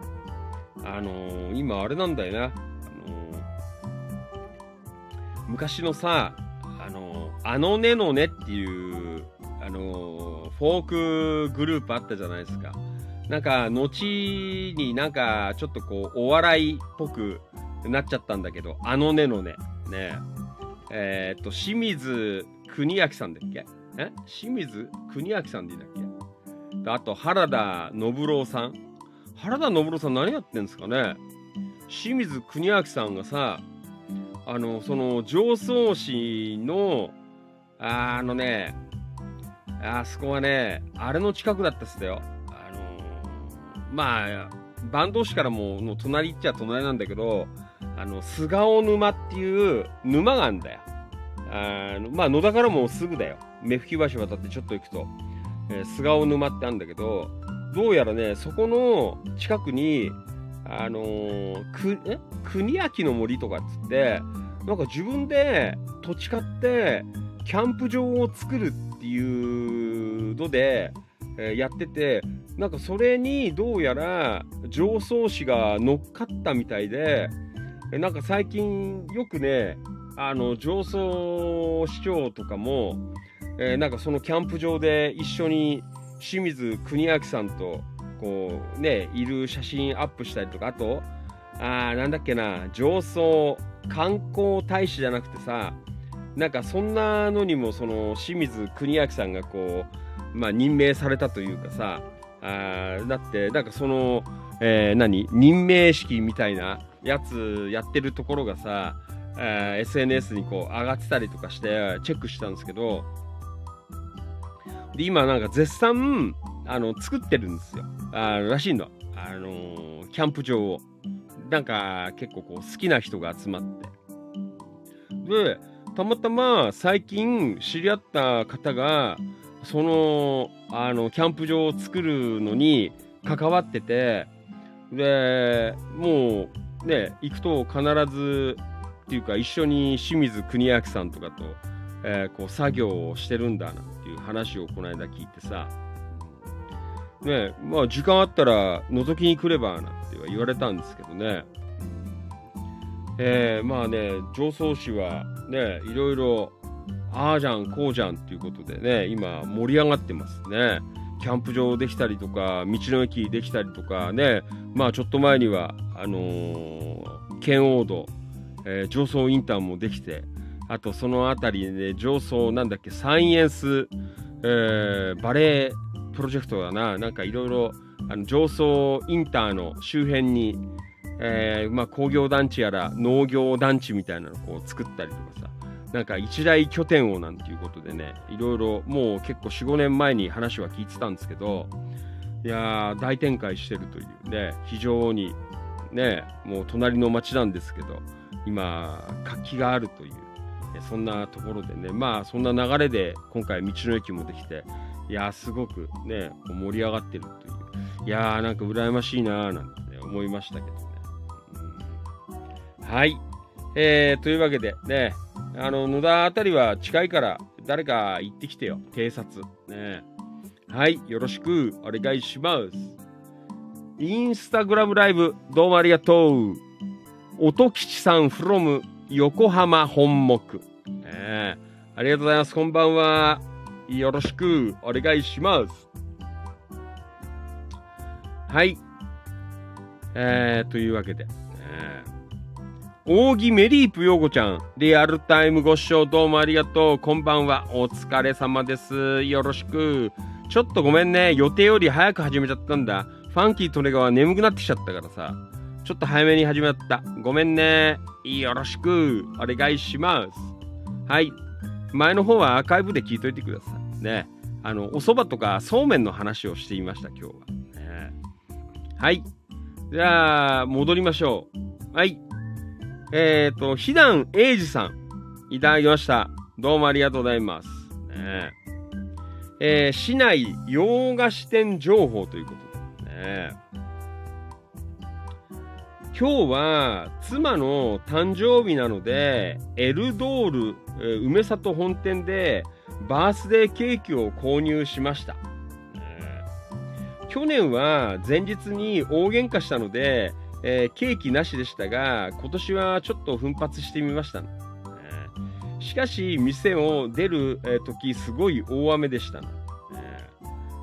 あのー今あれなんだよな。あのー昔のさ、あのーあのねのねっていう、あのフォークグループあったじゃないですか。なんか、後になんか、ちょっとこう、お笑いっぽくなっちゃったんだけど、あのねのね。ね。えーっと、清水国明さんだっけ？え？清水国明さんでいいんだっけ？あと原田信郎さん。原田信郎さん何やってんですかね？清水国明さんがさあのその常総市のあのねあそこはねあれの近くだったっすよ。あのまあ坂東市からもの隣っちゃ隣なんだけどあの菅尾沼っていう沼があるんだよ。あのまあ野田からもすぐだよ。目吹橋渡ってちょっと行くと、えー菅尾沼ってあるんだけどどうやらねそこの近くにあのーくえ？国明の森とかっつってなんか自分で土地買ってキャンプ場を作るっていう度で、えー、やってて、なんかそれにどうやら上層紙が乗っかったみたいで、なんか最近よくね、あの、上層市長とかも、えー、なんかそのキャンプ場で一緒に清水国明さんと、こうね、いる写真アップしたりとか、あと、あなんだっけな、上層観光大使じゃなくてさ、なんかそんなのにもその清水国明さんがこう、まあ任命されたというかさ、あだってなんかその、えー、何任命式みたいなやつやってるところがさ、えー、SNS にこう上がってたりとかしてチェックしたんですけど、で、今なんか絶賛、あの、作ってるんですよ。あらしいの。あのー、キャンプ場を。なんか結構こう好きな人が集まって。で、たまたま最近知り合った方が、その、あの、キャンプ場を作るのに関わってて、で、もうね、行くと必ず、っていうか一緒に清水国明さんとかと、えー、こう作業をしてるんだなっていう話をこの間聞いてさ、ねまあ時間あったら覗きに来ればなんて言われたんですけどね、えー、まあね、上層市はね、いろいろ、ああじゃん、こうじゃんっていうことでね、今盛り上がってますね。キャンプ場できたりとか、道の駅できたりとかね、まあちょっと前には、あのー、圏央道、えー、上層インターもできて、あとその辺りで、上層なんだっけ、サイエンス、えー、バレープロジェクトだな、なんかいろいろ、上層インターの周辺に、えー、まあ、工業団地やら農業団地みたいなのをこう作ったりとかさ、なんか一大拠点をなんていうことでね、いろいろもう結構4、5年前に話は聞いてたんですけど、いや、大展開してるというね、非常にね、もう隣の町なんですけど、今、活気があるという、そんなところでね、まあそんな流れで今回道の駅もできて、いや、すごくね、盛り上がってるという、いやー、なんか羨ましいなーなんて、ね、思いましたけどね。はい。えー、というわけでね、あの、野田あたりは近いから誰か行ってきてよ、偵察。ね。はい、よろしくお願いします。インスタグラムライブ、どうもありがとう。音吉さん from 横浜本木。ね、ありがとうございます。こんばんは。よろしくお願いします。はい。えー、というわけでえ。扇メリープヨーゴちゃん、リアルタイムご視聴どうもありがとう。こんばんは。お疲れ様です。よろしく。ちょっとごめんね。予定より早く始めちゃったんだ。ファンキートレガは眠くなってきちゃったからさ。ちょっと早めに始まった。ごめんね。よろしく。お願いします。はい。前の方はアーカイブで聞いといてください。ね。あの、お蕎麦とかそうめんの話をしていました、今日は。ね、はい。じゃあ、戻りましょう。はい。えっ、ー、と、ひだんえいじさん、いただきました。どうもありがとうございます。ね、えー、市内洋菓子店情報ということね。今日は妻の誕生日なので、エルドール、梅里本店でバースデーケーキを購入しました。去年は前日に大喧嘩したので、えー、ケーキなしでしたが、今年はちょっと奮発してみました、ね。しかし、店を出る、時、すごい大雨でした、ね。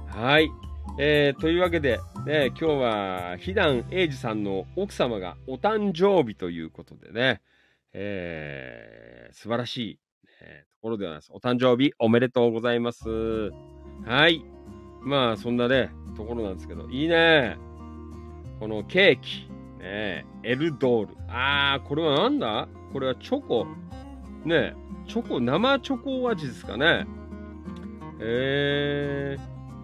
はい。えー、というわけで、ね、今日は、ひだんえいじさんの奥様がお誕生日ということでね、えー、素晴らしい、ね、ところではないです。お誕生日おめでとうございます。はい。まあ、そんなね、ところなんですけど、いいね。このケーキ。ねエルドール。あー、これはなんだ？これはチョコ。ねチョコ、生チョコ味ですかね。えー、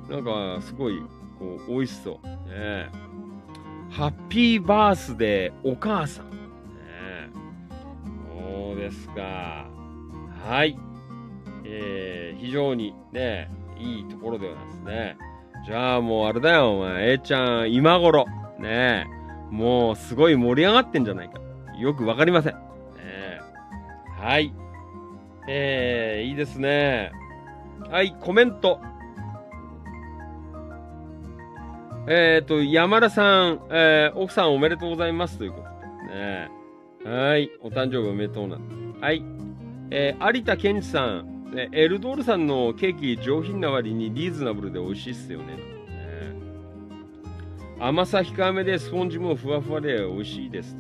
なんか、すごい、こう、美味しそう。ねハッピーバースデーお母さん。ねそうですか。はい。えー、非常にね、いいところではですね。じゃあもうあれだよ、お前。A ちゃん、今頃。ねもうすごい盛り上がってんじゃないか。よくわかりません。え、はい。えー、いいですね。はい、コメント。えっ、ー、と、山田さん、えー、奥さんおめでとうございますということでね。はい。お誕生日おめでとうなはい。えー、有田健二さん、ね、エルドールさんのケーキ上品な割にリーズナブルで美味しいっすよね。ね甘さ控えめでスポンジもふわふわで美味しいです。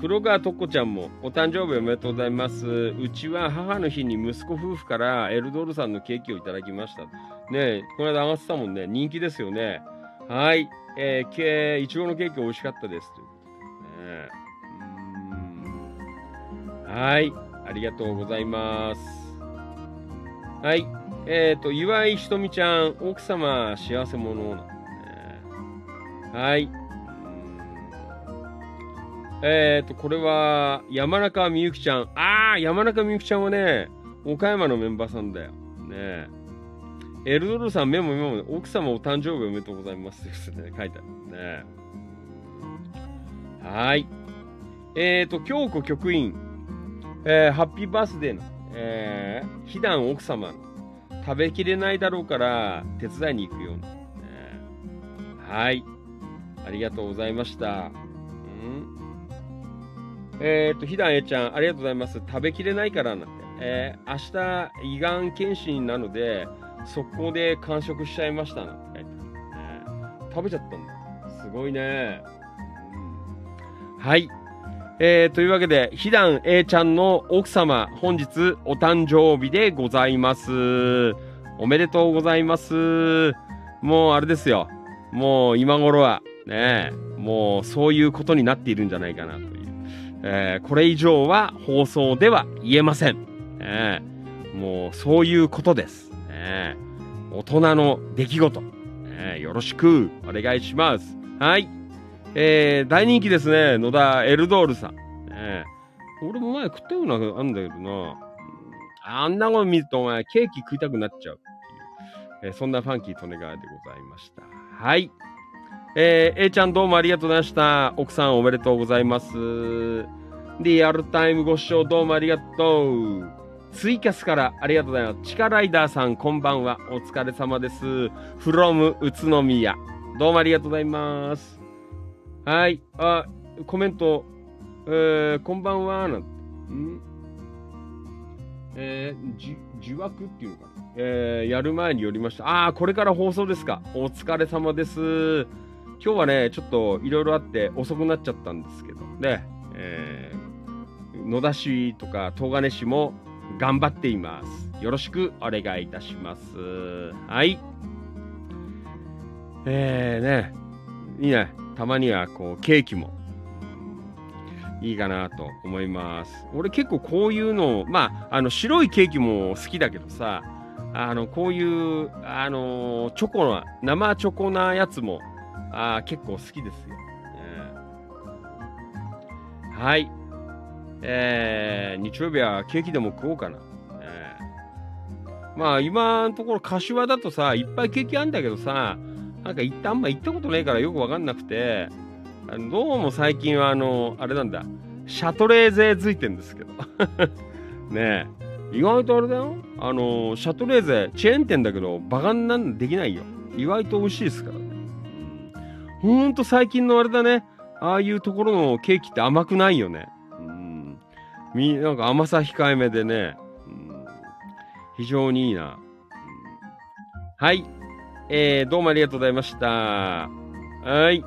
黒川とっこちゃんもお誕生日おめでとうございます。うちは母の日に息子夫婦からエルドールさんのケーキをいただきました。ねこの間上がってたもんね。人気ですよね。はい。えー、けいちごのケーキ美味しかったです。ということでね。はい。ありがとうございます。はい。えっ、ー、と、岩井ひとみちゃん、奥様、幸せ者なんでね。はい。えっ、ー、と、これは、山中みゆきちゃん。ああ、山中みゆきちゃんはね、岡山のメンバーさんだよ。ねえエルドルさん、メモメモ、奥様お誕生日おめでとうございますってね、書いてあるね。はい。えっ、ー、と、京子局員、えー、ハッピーバースデーの、えー、ひだん奥様の、食べきれないだろうから手伝いに行くような、ね。はい。ありがとうございました。んえっ、ー、と、ひだんえちゃん、ありがとうございます。食べきれないからなんて。えー、明日、胃がん検診なので、速攻で完食しちゃいましたなんて書いてある、ね。食べちゃったんだ。すごいね。うん、はい。えー、というわけで、ひだん A ちゃんの奥様、本日お誕生日でございます。おめでとうございます。もうあれですよ。もう今頃は、ね、もうそういうことになっているんじゃないかなとえー、これ以上は放送では言えません。えー、もうそういうことです。えー、大人の出来事、えよろしくお願いします。はい。えー、大人気ですね。野田エルドールさん。え、俺も前食ったようなあんだけどな。あんなもの見るとお前ケーキ食いたくなっちゃうっていう、えー、そんなファンキー利根川でございました。はい。えー、A ちゃんどうもありがとうございました。奥さんおめでとうございます。リアルタイムご視聴どうもありがとう。ツイキャスからありがとうございます。チカライダーさんこんばんは。お疲れ様です。from 宇都宮。どうもありがとうございます。はい。あ、コメント、えー、こんばんは。なんえー、じ、受話っていうのかな？えー、やる前によりました。ああ、これから放送ですか。お疲れ様です。今日はね、ちょっといろいろあって遅くなっちゃったんですけどね、えー、野田市とか東金市も頑張っています。よろしくお願いいたします。はい。えーね、いいね。たまにはこうケーキもいいかなと思います。俺結構こういうの、まあ、あの白いケーキも好きだけどさ、あの、こういう、あの、チョコな、生チョコなやつもあ結構好きですよ。はい。えー、日曜日はケーキでも食おうかな。えー、まあ今のところ柏だとさ、いっぱいケーキあんだけどさ、なんか一旦あんま行ったことないからよくわかんなくて、どうも最近はあの、あれなんだ、シャトレーゼついてんですけど。ねえ。意外とあれだよ。あの、シャトレーゼ、チェーン店だけど、バカになんできないよ。意外と美味しいですからね。ほんと最近のあれだね。ああいうところのケーキって甘くないよね。み、なんか甘さ控えめでね。うん、非常にいいな。うん、はい。えー、どうもありがとうございました。はい。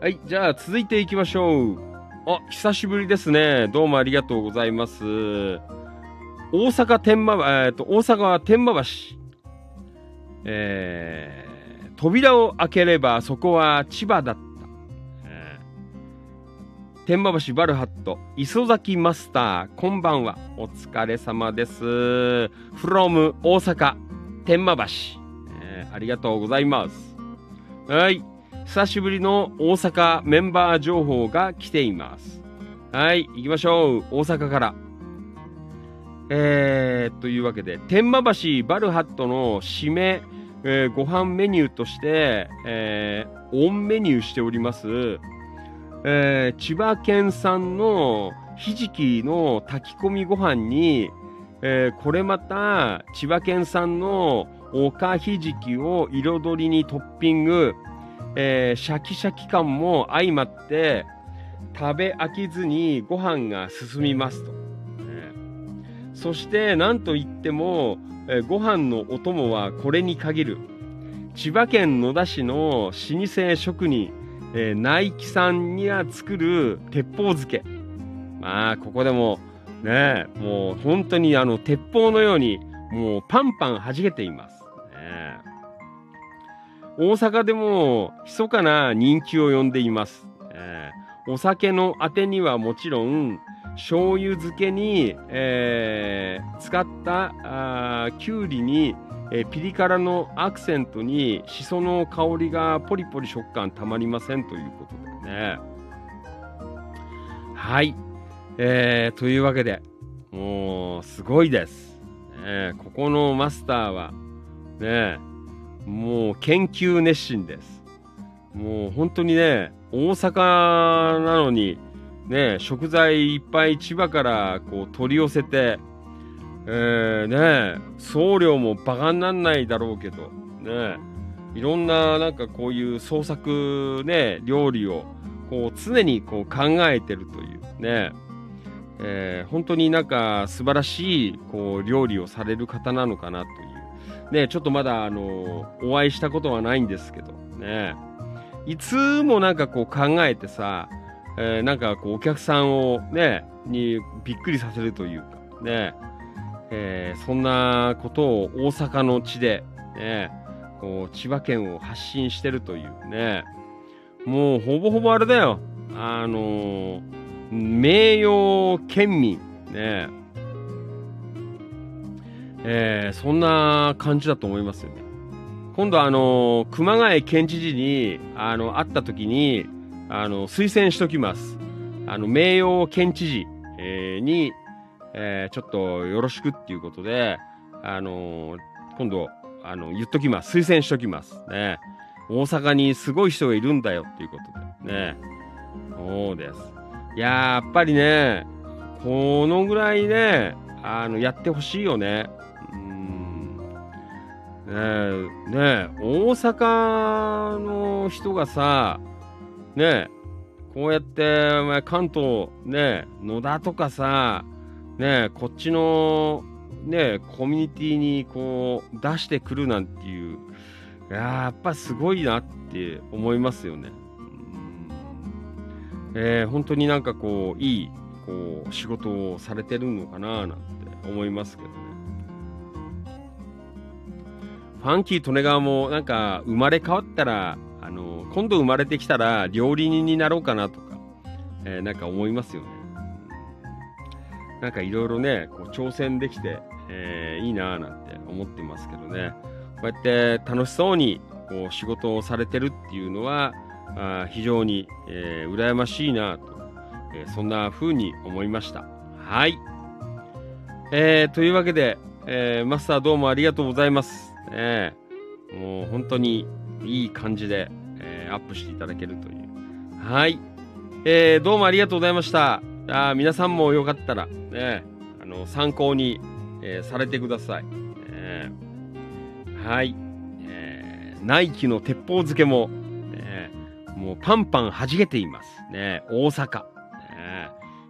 はい。じゃあ、続いていきましょう。あ、久しぶりですね。どうもありがとうございます。大阪天満、えっ、と、大阪は天満橋。えー、扉を開ければそこは千葉だった。天満橋バルハット、磯崎マスター、こんばんは。お疲れ様です。from 大阪、天満橋、えー、ありがとうございます。はい。久しぶりの大阪メンバー情報が来ています。はい。行きましょう。大阪から。えー、というわけで、天満橋バルハットの締め、えー、ご飯メニューとして、えー、オンメニューしております、えー、千葉県産のひじきの炊き込みご飯に、えー、これまた千葉県産のおかひじきを彩りにトッピング、えー、シャキシャキ感も相まって食べ飽きずにご飯が進みますと。そして何といっても、えー、ご飯のお供はこれに限る。千葉県野田市の老舗職人、えー、内木さんには作る鉄砲漬け。まあ、ここでも、ね、もう本当にあの鉄砲のように、もうパンパン弾けています。ね、大阪でも密かな人気を呼んでいます。え、お酒のあてにはもちろん、醤油漬けに、えー、使ったあきゅうりに、えー、ピリ辛のアクセントにしその香りがポリポリ食感たまりませんということでね。はい。えー、というわけで、もうすごいです。ね、ここのマスターは、ね、もう研究熱心です。もう本当にね、大阪なのに、ね、食材いっぱい千葉からこう取り寄せて、えー、ね、送料もバカになんないだろうけど、ね、いろんななんかこういう創作ね、料理をこう常にこう考えてるというね、えー、本当になんか素晴らしいこう料理をされる方なのかなという。ね、ちょっとまだあの、お会いしたことはないんですけど、ね、いつもなんかこう考えてさ、えー、なんかこうお客さんをね、にびっくりさせるというか、ね、えー、そんなことを大阪の地で、ね、こう千葉県を発信してるというね、もうほぼほぼあれだよ。あのー、名誉県民、ね、えー、そんな感じだと思いますよね。今度あの、熊谷県知事に、あの、会った時に、あの、推薦しときます。あの、名誉県知事、えー、に、えー、ちょっとよろしくっていうことで、あのー、今度、あの、言っときます。推薦しときます。ね。大阪にすごい人がいるんだよっていうことで。ね。そうです。いややっぱりね、このぐらいね、あの、やってほしいよね。うん。ねえ、ねえ、大阪の人がさ、ねこうやって、お前、関東、ね野田とかさ、ねこっちの、ねコミュニティにこう、出してくるなんていう、やっぱすごいなって思いますよね。えー、本当になんかこう、いい、こう、仕事をされてるのかななんて思いますけどね。ファンキー利根川もなんか生まれ変わったらあの今度生まれてきたら料理人になろうかなとか、えー、なんか思いますよね。なんかいろいろね、こう挑戦できて、えー、いいなぁなんて思ってますけどね。こうやって楽しそうにこう仕事をされてるっていうのは、あ非常に、えー、羨ましいなと、えー、そんな風に思いました。はい。えー、というわけで、えー、マスターどうもありがとうございます。えー、もう本当にいい感じで、えー、アップしていただけるという。はい。えー、どうもありがとうございました。あ皆さんもよかったら、ね、あの、参考に、えー、されてください。えー、はい。えー、ナイキの鉄砲漬けも、ね、もうパンパン弾けています。ね、大阪。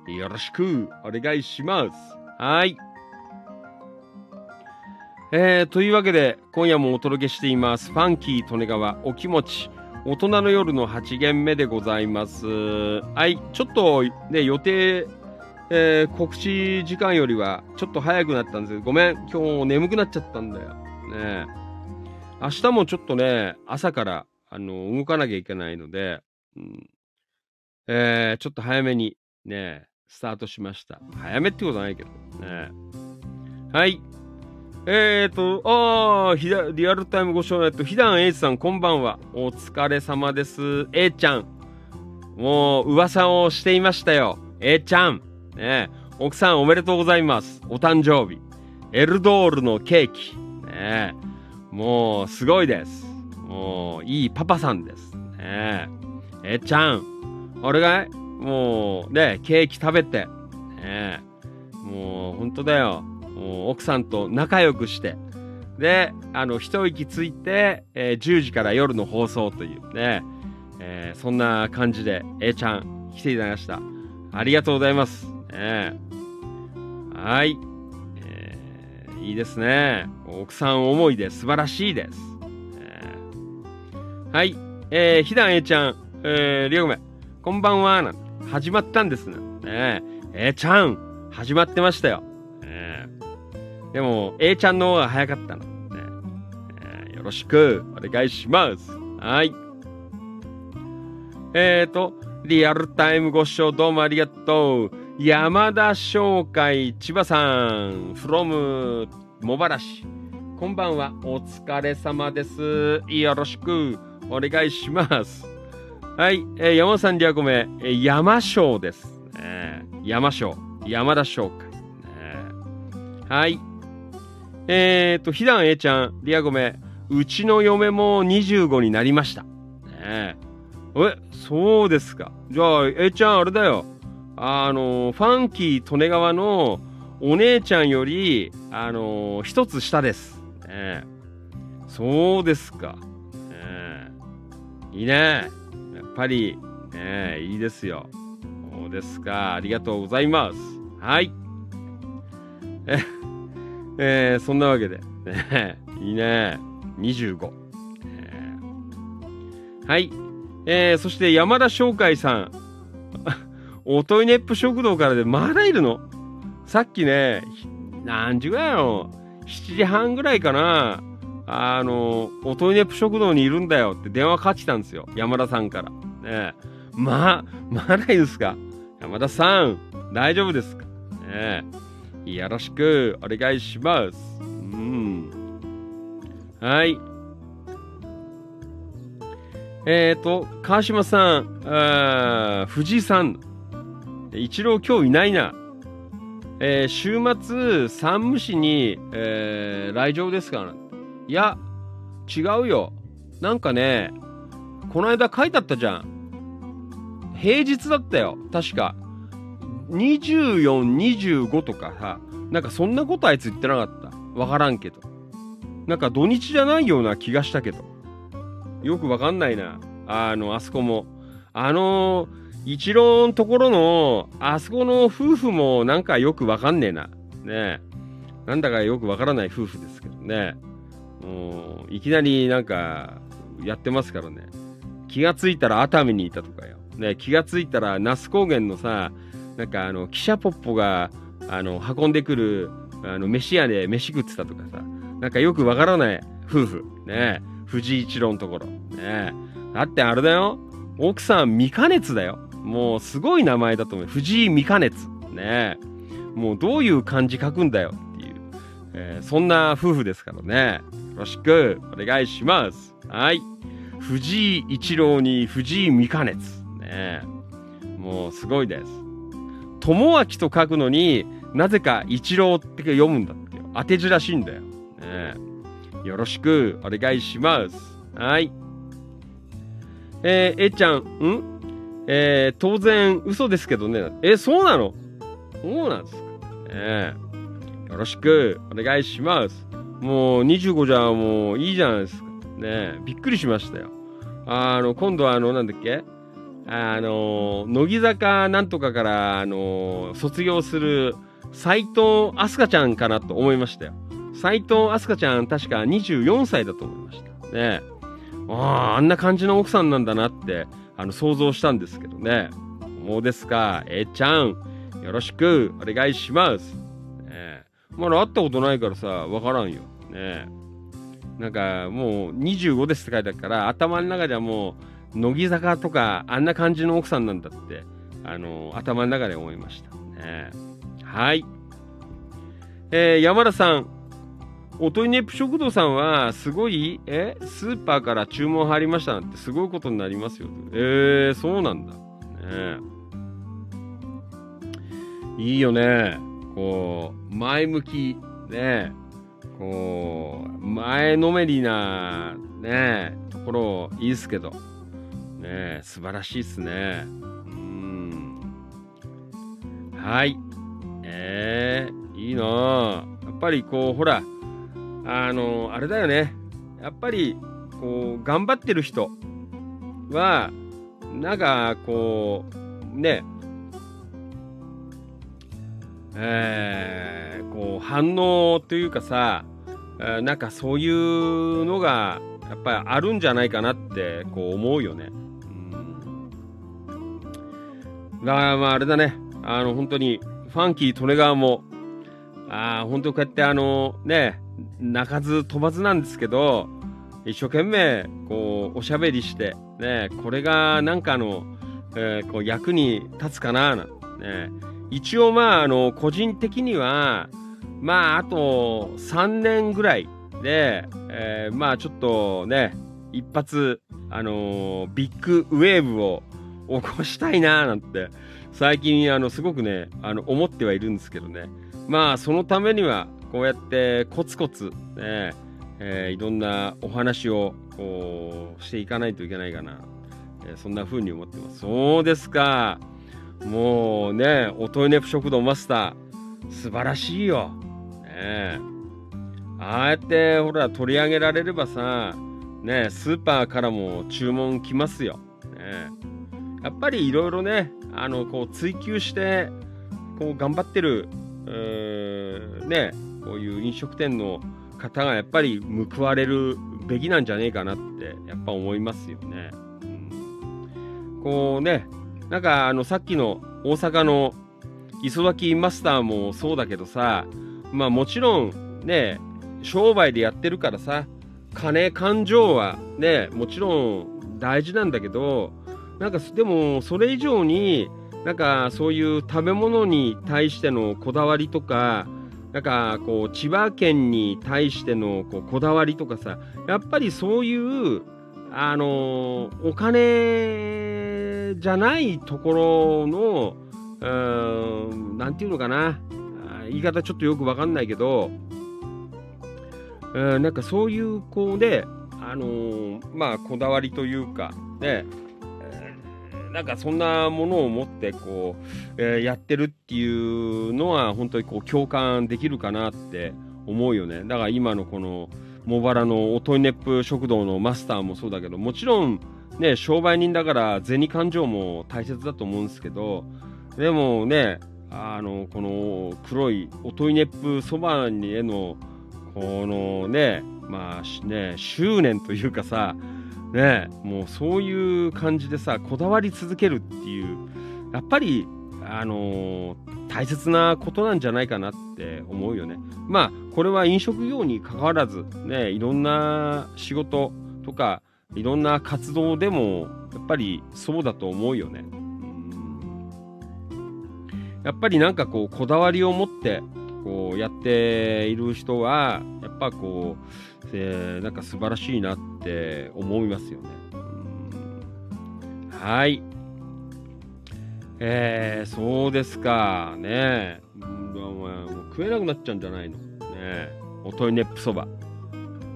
ね、よろしくお願いします。はい。えー、というわけで、今夜もお届けしています、ファンキー利根川お気持ち、大人の夜の8限目でございます。はい、ちょっとね、予定、えー、告知時間よりはちょっと早くなったんですけど、ごめん、今日眠くなっちゃったんだよ。ね明日もちょっとね、朝から、あの、動かなきゃいけないので、うん、えー、ちょっと早めにね、スタートしました。早めってことはないけどね。はい。えーと、ああ、リアルタイムご視聴のと、ひだんえいさん、こんばんは。お疲れ様です。えいちゃん。もう、噂をしていましたよ。えいちゃん。ね奥さんおめでとうございます。お誕生日。エルドールのケーキ。ねもう、すごいです。もう、いいパパさんです。ねえいちゃん。俺が、もう、ねケーキ食べて。ねもう、ほんとだよ。奥さんと仲良くして、で、あの、一息ついて、えー、10時から夜の放送というね、えー、そんな感じで、A ちゃん、来ていただきました。ありがとうございます。ね、はい、えー。いいですね。奥さん思いで素晴らしいです。え、はい。えー、ひだん A ちゃん、えー、りょうめ、こんばんは、始まったんですね。ね A ちゃん、始まってましたよ。でも、A ちゃんの方が早かったの。ねえー、よろしくお願いします。はい。えーと、リアルタイムご視聴どうもありがとう。山田商会千葉さん、from 茂原市。こんばんは。お疲れ様です。よろしくお願いします。はい。えー、山田さんリアコメ、えー、山椒です。えー、山椒。山田商会。えー、はい。えーと、ひだん A ちゃん、リアコメ、うちの嫁も25になりました。ねえ、そうですか。じゃあ、えちゃん、あれだよ。あの、ファンキー利根川のお姉ちゃんより、あの、一つ下です。ね、そうですか。ね、いいね。やっぱり、ね、いいですよ。そうですか。ありがとうございます。はい。え、えー、そんなわけで。ね、いいね。25。はい。えー、そして山田翔海さん。おといねっぷ食堂からでまだいるの？さっきね、何時ぐらいの ?7 時半ぐらいかな。あの、おといねっぷ食堂にいるんだよって電話かかってたんですよ。山田さんから。ねま、まだいいですか？山田さん、大丈夫ですか？ねよろしくお願いします。うん。はい。えっ、ー、と、川島さん、あ藤井さん、一郎今日いないな。えー、週末、山武市に、えー、来場ですから。いや、違うよ。なんかね、この間書いてあったじゃん。平日だったよ。確か。24、25とかさ、なんかそんなことあいつ言ってなかった。わからんけど。なんか土日じゃないような気がしたけど。よくわかんないな。あの、あそこも。あの、一郎のところの、あそこの夫婦もなんかよくわかんねえな。ねえなんだかよくわからない夫婦ですけどね。もう、いきなりなんか、やってますからね。気がついたら熱海にいたとかよ。ね、気がついたら那須高原のさ、なんかあの、汽車ポッポが、あの、運んでくる、あの、飯屋で飯食ってたとかさ、なんかよくわからない夫婦。ね藤井一郎のところ。ねだってあれだよ。奥さん、未加熱だよ。もうすごい名前だと思う。藤井未加熱。ねもうどういう漢字書くんだよっていう、えー、そんな夫婦ですからね。よろしくお願いします。はい。藤井一郎に藤井未加熱。ねもうすごいです。友明と書くのになぜか一郎って読むんだって。当て字らしいんだよ。ねよろしくお願いします。はい。えー、えちゃん、ん？えー、当然嘘ですけどね。え、そうなの？そうなんですか。ねよろしくお願いします。もう25じゃもういいじゃないですか。ねびっくりしましたよ。あの、今度はあの、なんだっけ？あの、乃木坂なんとかから、あの、卒業する斎藤飛鳥ちゃんかなと思いましたよ。斎藤飛鳥ちゃん確か24歳だと思いました。ねああ、あんな感じの奥さんなんだなって、あの、想像したんですけどね。もうですか、えー、ちゃん、よろしくお願いします。ねまだ会ったことないからさ、わからんよ。ねなんか、もう25ですって書いてあるから、頭の中ではもう、乃木坂とか、あんな感じの奥さんなんだって、あの、頭の中で思いました。ねはい。えー、山田さん、おといねぷ食堂さんは、すごい、えスーパーから注文入りましたなんてすごいことになりますよ。えー、そうなんだ。ねいいよね。こう、前向き、ねこう、前のめりな、ねところ、いいっすけど、ね素晴らしいっすね。うん。はい。えー、いいなやぱりこう、ほら、あの、あれだよね。やっぱり、こう、頑張ってる人は、なんか、こう、ね、えー、こう、反応というかさ、なんかそういうのが、やっぱりあるんじゃないかなって、こう思うよね。だからまああれだね、あの本当にファンキー利根川も、ああ、本当こうやってあのね、鳴かず飛ばずなんですけど、一生懸命こうおしゃべりして、ね、これがなんかの、えー、こう役に立つかななね。一応まああの個人的には、まああと3年ぐらいで、えー、まあちょっとね、一発、あのー、ビッグウェーブを起こしたいなーなんて、最近、あの、すごくね、あの、思ってはいるんですけどね。まあ、そのためには、こうやってコツコツ、ね、えー、いろんなお話を、こう、していかないといけないかな。えー、そんな風に思ってます。そうですか。もうね、音ネプ食堂マスター、素晴らしいよ。ねああやって、ほら、取り上げられればさ、ねスーパーからも注文来ますよ。ねやっぱりいろいろね、あの、こう追求して、こう頑張ってる、えー、ね、こういう飲食店の方がやっぱり報われるべきなんじゃねえかなってやっぱ思いますよね。うん、こうね、なんかあのさっきの大阪の磯崎マスターもそうだけどさ、まあもちろんね、商売でやってるからさ、金、感情はね、もちろん大事なんだけど、なんかでもそれ以上になんかそういう食べ物に対してのこだわりとかなんかこう千葉県に対してのこうこだわりとかさやっぱりそういうあのお金じゃないところの何て言うのかな言い方ちょっとよくわかんないけどなんかそういうこうであの、まあこだわりというかねなんかそんなものを持ってこう、えー、やってるっていうのは本当にこう共感できるかなって思うよね。だから今のこの茂原のオトイネップ食堂のマスターもそうだけど、もちろんね、商売人だから銭勘定も大切だと思うんですけど、でもね、あの、この黒いオトイネップそばにへの、このね、まあね、執念というかさ、ねもうそういう感じでさこだわり続けるっていうやっぱりあのー、大切なことなんじゃないかなって思うよね。まあこれは飲食業に関わらずねいろんな仕事とかいろんな活動でもやっぱりそうだと思うよね。うん。やっぱりなんかこうこだわりを持ってこうやっている人はやっぱこうえ、なんか素晴らしいなって思いますよね。はい。えー、そうですか。ねうん、もう食えなくなっちゃうんじゃないの？ねおといねっぷそば。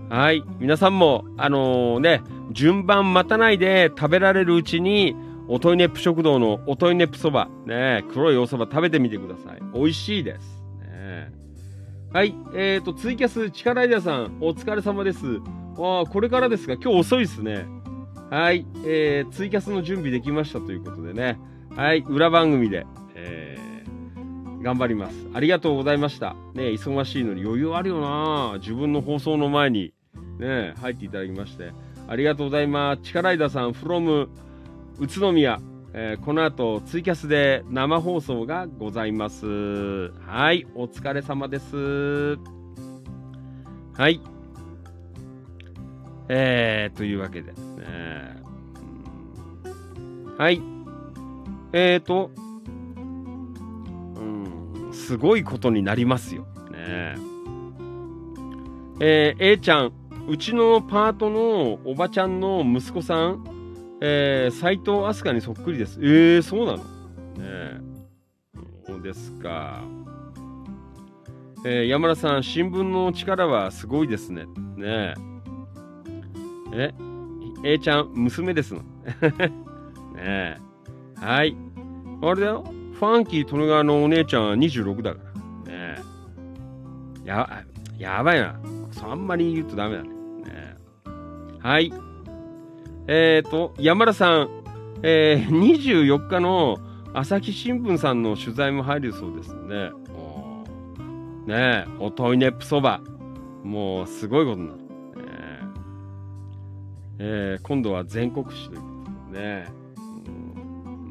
はい。皆さんも、あのー、ね、順番待たないで食べられるうちに、おといねっぷ食堂のおといねっぷそば、ね、黒いおそば食べてみてください。美味しいです。はい。えっ、ー、と、ツイキャス、力イダーさん、お疲れ様です。あこれからですが、今日遅いですね。はい。えー、ツイキャスの準備できましたということでね。はい。裏番組で、えー、頑張ります。ありがとうございました。ね、忙しいのに余裕あるよな自分の放送の前に、ね、入っていただきまして。ありがとうございます。力イダーさん、from 宇都宮。えー、この後ツイキャスで生放送がございます。はい、お疲れ様です。はい。えー、というわけで、ね、はい。えーと、うん、すごいことになりますよ。ねえー、A ちゃん、うちのパートのおばちゃんの息子さん、えー、斎藤飛鳥にそっくりです。えー、そうなの？ねそうですか。えー、山田さん、新聞の力はすごいですね。ねえ。え、A ちゃん、娘ですの。ねはい。あれだよ。ファンキー利根川のお姉ちゃんは26だから。ねや、やばいな。あんまり言うとダメだね。ねはい。えっ、ー、と、山田さん、えー、24日の朝日新聞さんの取材も入るそうですね。おねえ、おといねっぷそば。もう、すごいことになる。えー、今度は全国紙ということでね。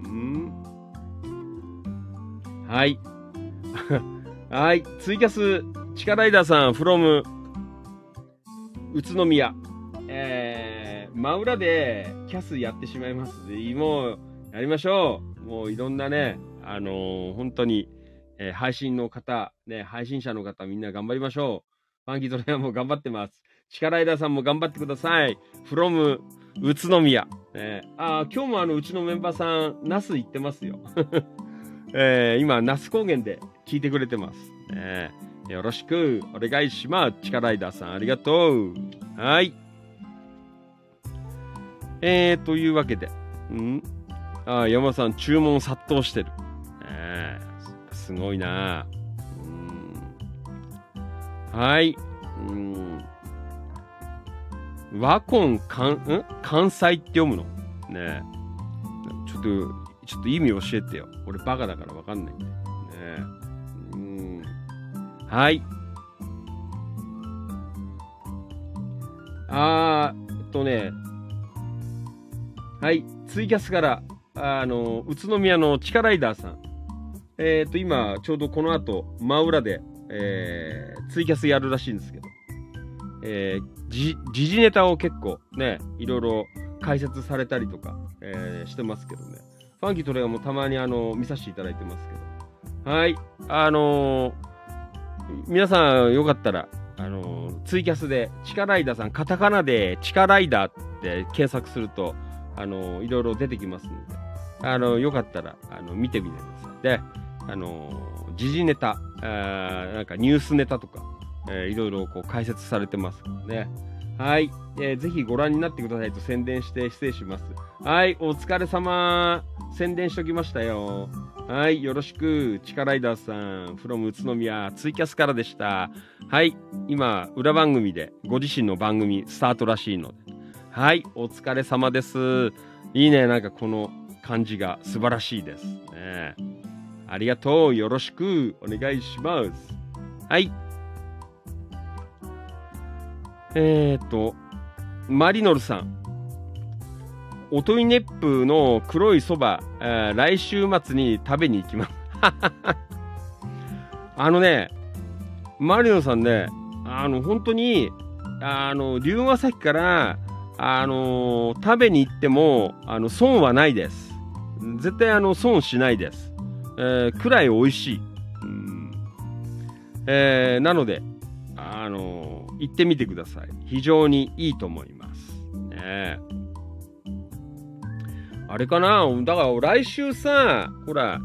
うん、はい。はい。ツイキャス、チカライダーさん、from 宇都宮。えー、真裏でキャスやってしまいますもう、やりましょう。もういろんなね、あのー、本当に、えー、配信の方、ね、配信者の方、みんな頑張りましょう。ファンキートレアも頑張ってます。力枝さんも頑張ってください。from 宇都宮。えー、あ今日もあの、うちのメンバーさん、那須行ってますよ。えー、今、那須高原で聞いてくれてます。え、よろしくお願いします。力枝さん、ありがとう。はい。えー、というわけで、ん？あ山さん、注文殺到してる。えー、すごいなはい。うん和根関、ん関西って読むの？ねちょっと、ちょっと意味教えてよ。俺バカだからわかんないんで。ねうん。はい。あー、えっとね、はい、ツイキャスから、あの、宇都宮のチカライダーさん。えっ、ー、と、今、ちょうどこの後、真裏で、えー、ツイキャスやるらしいんですけど、えー、時事ネタを結構ね、いろいろ解説されたりとか、えー、してますけどね。ファンキートレアもたまにあの、見させていただいてますけど。はい。あのー、皆さんよかったら、あのー、ツイキャスで、チカライダーさん、カタカナでチカライダーって検索すると、あの、いろいろ出てきますので、あのよかったら、あの、見てみてください。で、あの時事ネタ、あなんかニュースネタとか、えー、いろいろこう解説されてますからね。はい、えー。ぜひご覧になってくださいと宣伝して失礼します。はい。お疲れ様。宣伝しときましたよ。はい。よろしく。チカライダーさん、from 宇都宮、ツイキャスからでした。はい。今、裏番組でご自身の番組スタートらしいので。はい。お疲れ様です。いいね。なんかこの感じが素晴らしいです。ね、ありがとう。よろしくお願いします。はい。えっ、ー、と、マリノルさん。おといネップの黒いそば、えー、来週末に食べに行きます。あのね、マリノルさんね、あの、本当に、あの、龍ヶ崎から、あのー、食べに行っても、あの、損はないです。絶対、あの、損しないです。えー、くらい美味しい。うんえー、なので、あのー行ってみてください。非常にいいと思います。ねあれかな？だから来週さ、ほら、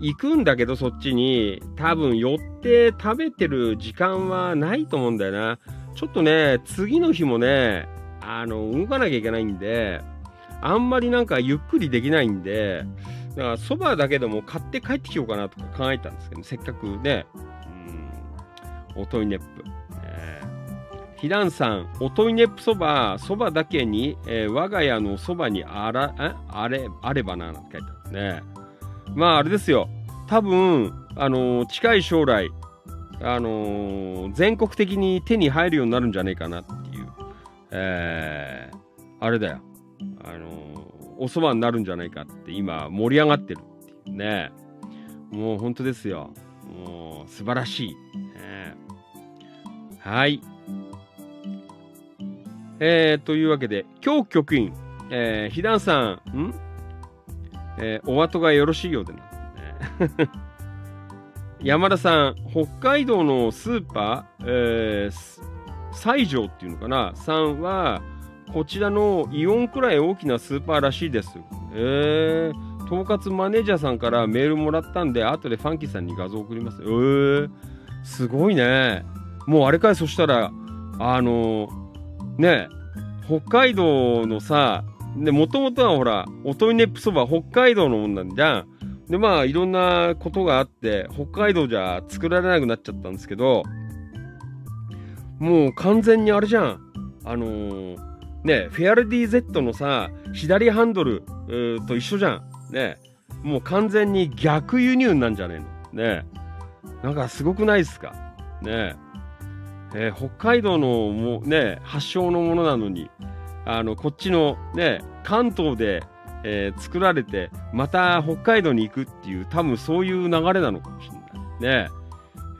行くんだけどそっちに、多分寄って食べてる時間はないと思うんだよな。ちょっとね、次の日もね、あの、動かなきゃいけないんで、あんまりなんかゆっくりできないんで、だからそばだけでも買って帰ってきようかなとか考えたんですけど、せっかくね、うん、おといねっぷ。ひらんさん、おといねっぷそば、そばだけに、えー、我が家のそばにあら、あれ、あればな、なんて書いてあるね。まあ、あれですよ。多分、あのー、近い将来、あのー、全国的に手に入るようになるんじゃねえかな、えー、あれだよ。あのおそばになるんじゃないかって今盛り上がってるっていうね。もう本当ですよ。もう素晴らしい。ね、はい。えー、というわけで、今日局員、えー、ひだんさん、ん？えー、お後がよろしいようでな。山田さん、北海道のスーパー、えー、西条っていうのかな、さんは、こちらのイオンくらい大きなスーパーらしいです。えー、統括マネージャーさんからメールもらったんで、後でファンキーさんに画像送ります。えー、すごいね。もうあれかい、そしたら、あのーね北海道のさ、で、もともとはほら、おといねっぷそば北海道のもんなんじゃん。で、まあ、いろんなことがあって、北海道じゃ作られなくなっちゃったんですけど、もう完全にあれじゃん。あのー、ね、フェアレディ Z のさ、左ハンドルと一緒じゃん。ね、もう完全に逆輸入なんじゃねえの。ね、なんかすごくないですか？ね、えー、北海道のもね、発祥のものなのに、あの、こっちのね、関東で、えー、作られて、また北海道に行くっていう、多分そういう流れなのかもしれない。ね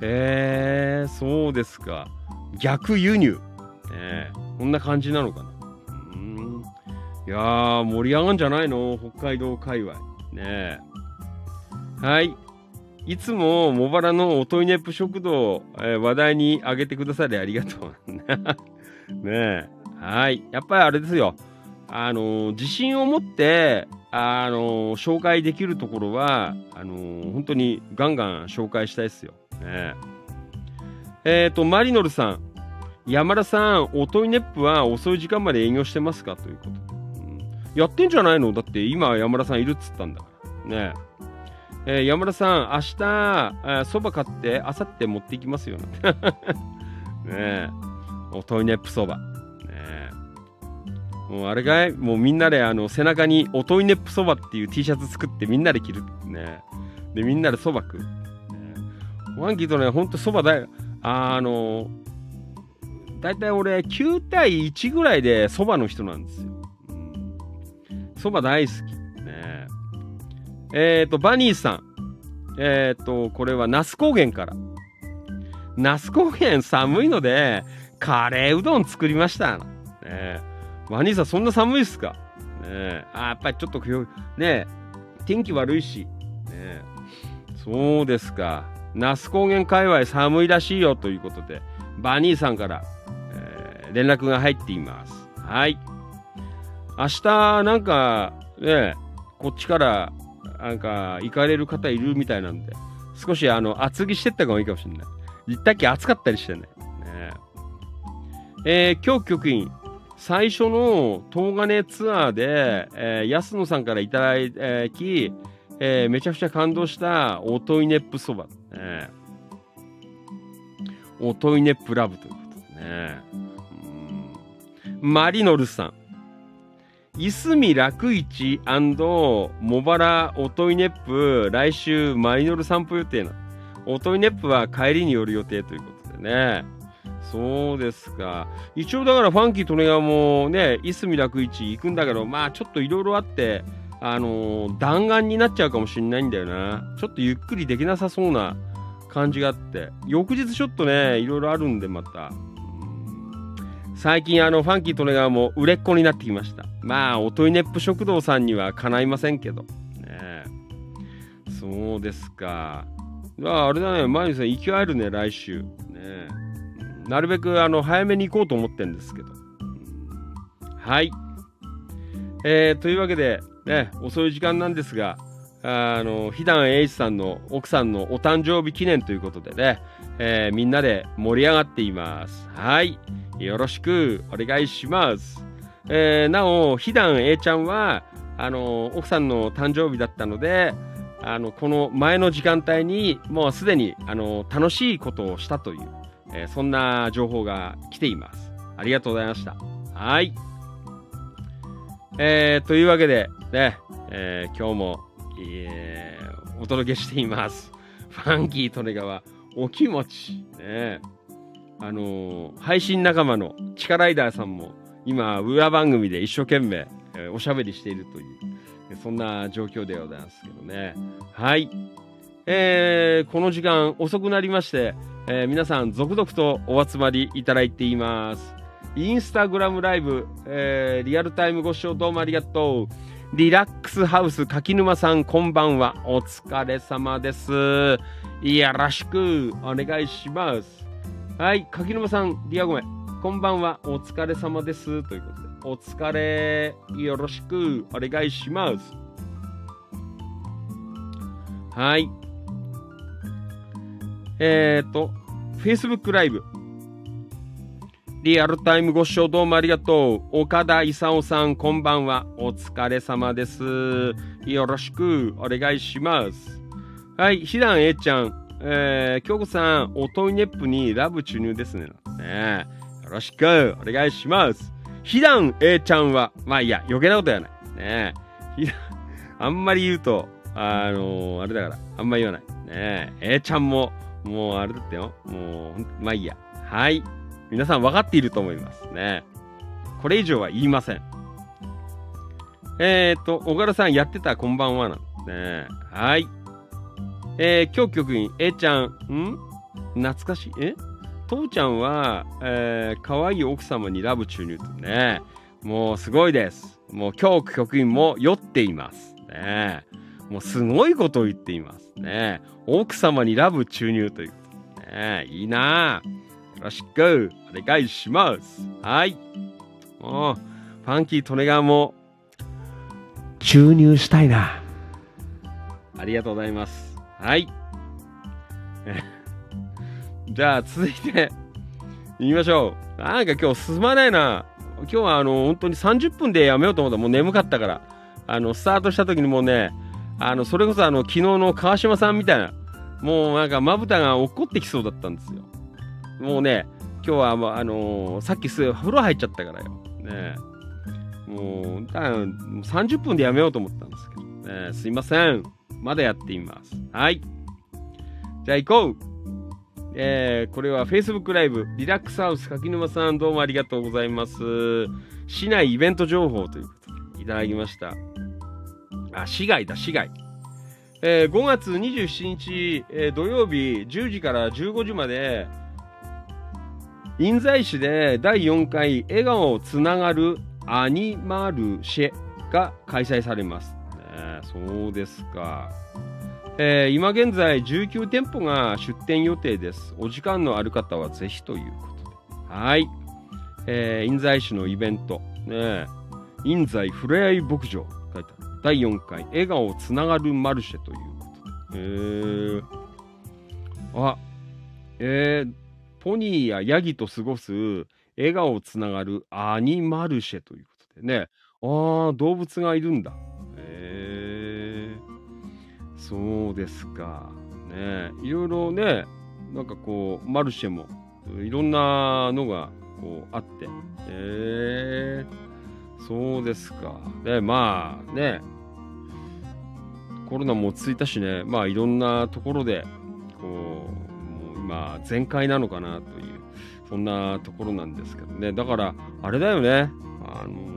えー、そうですか。逆輸入。ねこんな感じなのかな。うん。いやー、盛り上がんじゃないの？北海道界隈。ねはい。いつも茂原のおといねっぷ食堂、えー、話題にあげてくださりありがとう。ねえ。はい。やっぱりあれですよ。あのー、自信を持って、あのー、紹介できるところは、あのー、本当にガンガン紹介したいですよ。ねえっ、と、マリノルさん。山田さん、おといねっぷは遅い時間まで営業してますか？ということ。うん、やってんじゃないの？だって今山田さんいるっつったんだから。ねえー、山田さん、明日、そば買って、あさって持っていきますよ。ねえ。おトイネップそば。ねえ。もうあれかい？もうみんなであの背中におトイネップそばっていう T シャツ作ってみんなで着る。ねで、みんなでそば食う。ね、ワンキーとね、ほんとそばだよ。あのだいたい俺9対1ぐらいでそばの人なんですよ。そ、ば、大好き。ねえっ、ー、と、バニーさん。えっ、ー、と、これは那須高原から。那須高原寒いので、カレーうどん作りました。ね、バニーさん、そんな寒いっすか？ねあ、やっぱりちょっと、ね天気悪いし。ねそうですか。那須高原界隈寒いらしいよということで、バニーさんから、えー、連絡が入っています。はい。明日、なんか、ね、こっちからなんか行かれる方いるみたいなんで、少しあの厚着してった方がいいかもしれない。行ったっけ暑かったりしてね。ねえー、今日局員、最初の東金ツアーで、えー、安野さんからいただき、えー、めちゃくちゃ感動したおといねっぷそば。ね、おといねっぷラブということでね。マリノルさん。いすみ楽市茂原おといネップ来週マリノル散歩予定な。おといネップは帰りに寄る予定ということでね。そうですか。一応だからファンキー利根川もねいすみ楽市行くんだけどまあちょっといろいろあってあのー、弾丸になっちゃうかもしんないんだよな。ちょっとゆっくりできなさそうな感じがあって。翌日ちょっとねいろいろあるんでまた。最近あのファンキー利根川も売れっ子になってきました。まあおといねっぷ食堂さんにはかないませんけど。ね。そうですか。ああれだね。マリさん勢いあるね来週。ね。なるべくあの早めに行こうと思ってるんですけど。はい。えー、というわけでね遅い時間なんですがあの、ひだんえいさんの奥さんのお誕生日記念ということでね、えー、みんなで盛り上がっています。はい。よろしくお願いします。えー、なお、ひだん A ちゃんは、あの、奥さんの誕生日だったので、あの、この前の時間帯に、もうすでに、あの、楽しいことをしたという、えー、そんな情報が来ています。ありがとうございました。はい。えー、というわけで、ね、えー、今日も、えー、お届けしています。ファンキー利根川、お気持ち、ね、あのー、配信仲間のチカライダーさんも今裏番組で一生懸命、えー、おしゃべりしているというそんな状況でございますけどね。はい。えー、この時間遅くなりまして、えー、皆さん続々とお集まりいただいています。インスタグラムライブ、えー、リアルタイムご視聴どうもありがとう。リラックスハウス柿沼さんこんばんはお疲れ様ですよろしくお願いしますはい、柿沼さん、リアゴメ、こんばんは、お疲れ様です。ということで、お疲れ、よろしくお願いします。はい。えっ、ー、と、Facebook ライブ。リアルタイムご視聴どうもありがとう。岡田勲さん、こんばんは。お疲れ様です。よろしくお願いします。はい、ひだんえちゃん、えー、京子さん、おといネップにラブ注入ですね。ねねよろしくお願いします。ひだん A ちゃんは、まあいいや、余計なことやない。ねひだあんまり言うと、あのー、あれだから、あんまり言わない。ねえ、A ちゃんも、もうあれだったよ。もう、まあいいや。はい。皆さん分かっていると思いますね。これ以上は言いません。えっ、と、小柄さんやってたこんばんはなんでね。はい。えー、今日局員、A ちゃん、ん？懐かしい？え？父ちゃんは、えー、可愛い奥様にラブ注入とね。もうすごいです。もう今日局員も酔っています。ね。もうすごいことを言っていますね。奥様にラブ注入という。ね、いいなよろしくお願いします。はい。もう、ファンキートネガーも注入したいな。ありがとうございます。はい。じゃあ、続いて、言いましょう。なんか今日進まないな。今日はあの、本当に30分でやめようと思ったもう眠かったから。あの、スタートした時にもうね、あの、それこそあの、昨日の川島さんみたいな、もうなんかまぶたが落っこってきそうだったんですよ。もうね、今日は、まあ、あのー、さっきす風呂入っちゃったからよ。ねもう、30分でやめようと思ったんですけど、ね、すいません。まだやっています。はい。じゃあ行こうえー、これは Facebook ライブ、リラックスハウス柿沼さんどうもありがとうございます。市内イベント情報ということでいただきました。あ、市外だ、市外。えー、5月27日、えー、土曜日10時から15時まで、印西市で第4回笑顔つながるアニマルシェが開催されます。ね、そうですか。えー、今現在19店舗が出店予定です。お時間のある方はぜひということで。はい。えー、印西市のイベント。ね印西ふれあい牧場。書いてある。第4回笑顔つながるマルシェということで。えー、あ、えー、ポニーやヤギと過ごす笑顔つながるアニマルシェということでね。ああ、動物がいるんだ。へえ、そうですか。ねいろいろね、なんかこう、マルシェもいろんなのがこうあって。へえー、そうですか。で、まあね、コロナも落ち着いたしね、まあいろんなところで、こう、もう今、全開なのかなという。そんなところなんですけどね。だから、あれだよね。あの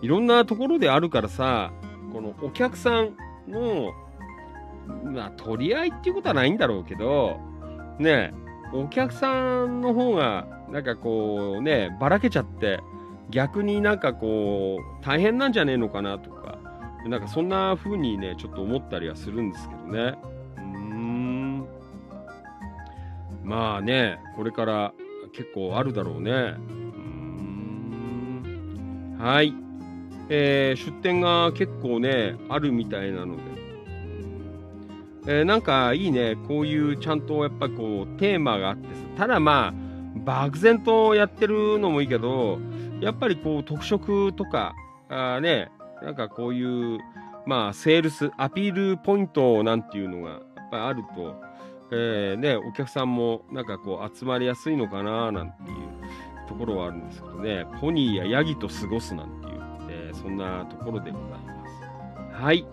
いろんなところであるからさ、このお客さんの、まあ、取り合いっていうことはないんだろうけど、ね、お客さんの方が、なんかこうね、ばらけちゃって、逆になんかこう、大変なんじゃねえのかなとか、なんかそんな風にね、ちょっと思ったりはするんですけどね。まあね、これから結構あるだろうね。うんはい。えー、出店が結構ね、あるみたいなので。えー、なんかいいね、こういうちゃんとやっぱこうテーマがあってさ、ただまあ、漠然とやってるのもいいけど、やっぱりこう特色とか、あね、なんかこういう、まあ、セールス、アピールポイントなんていうのがやっぱりあると、えー、ね、お客さんもなんかこう集まりやすいのかななんていうところはあるんですけどね、ポニーやヤギと過ごすなんていう、えー、そんなところでございます。はい。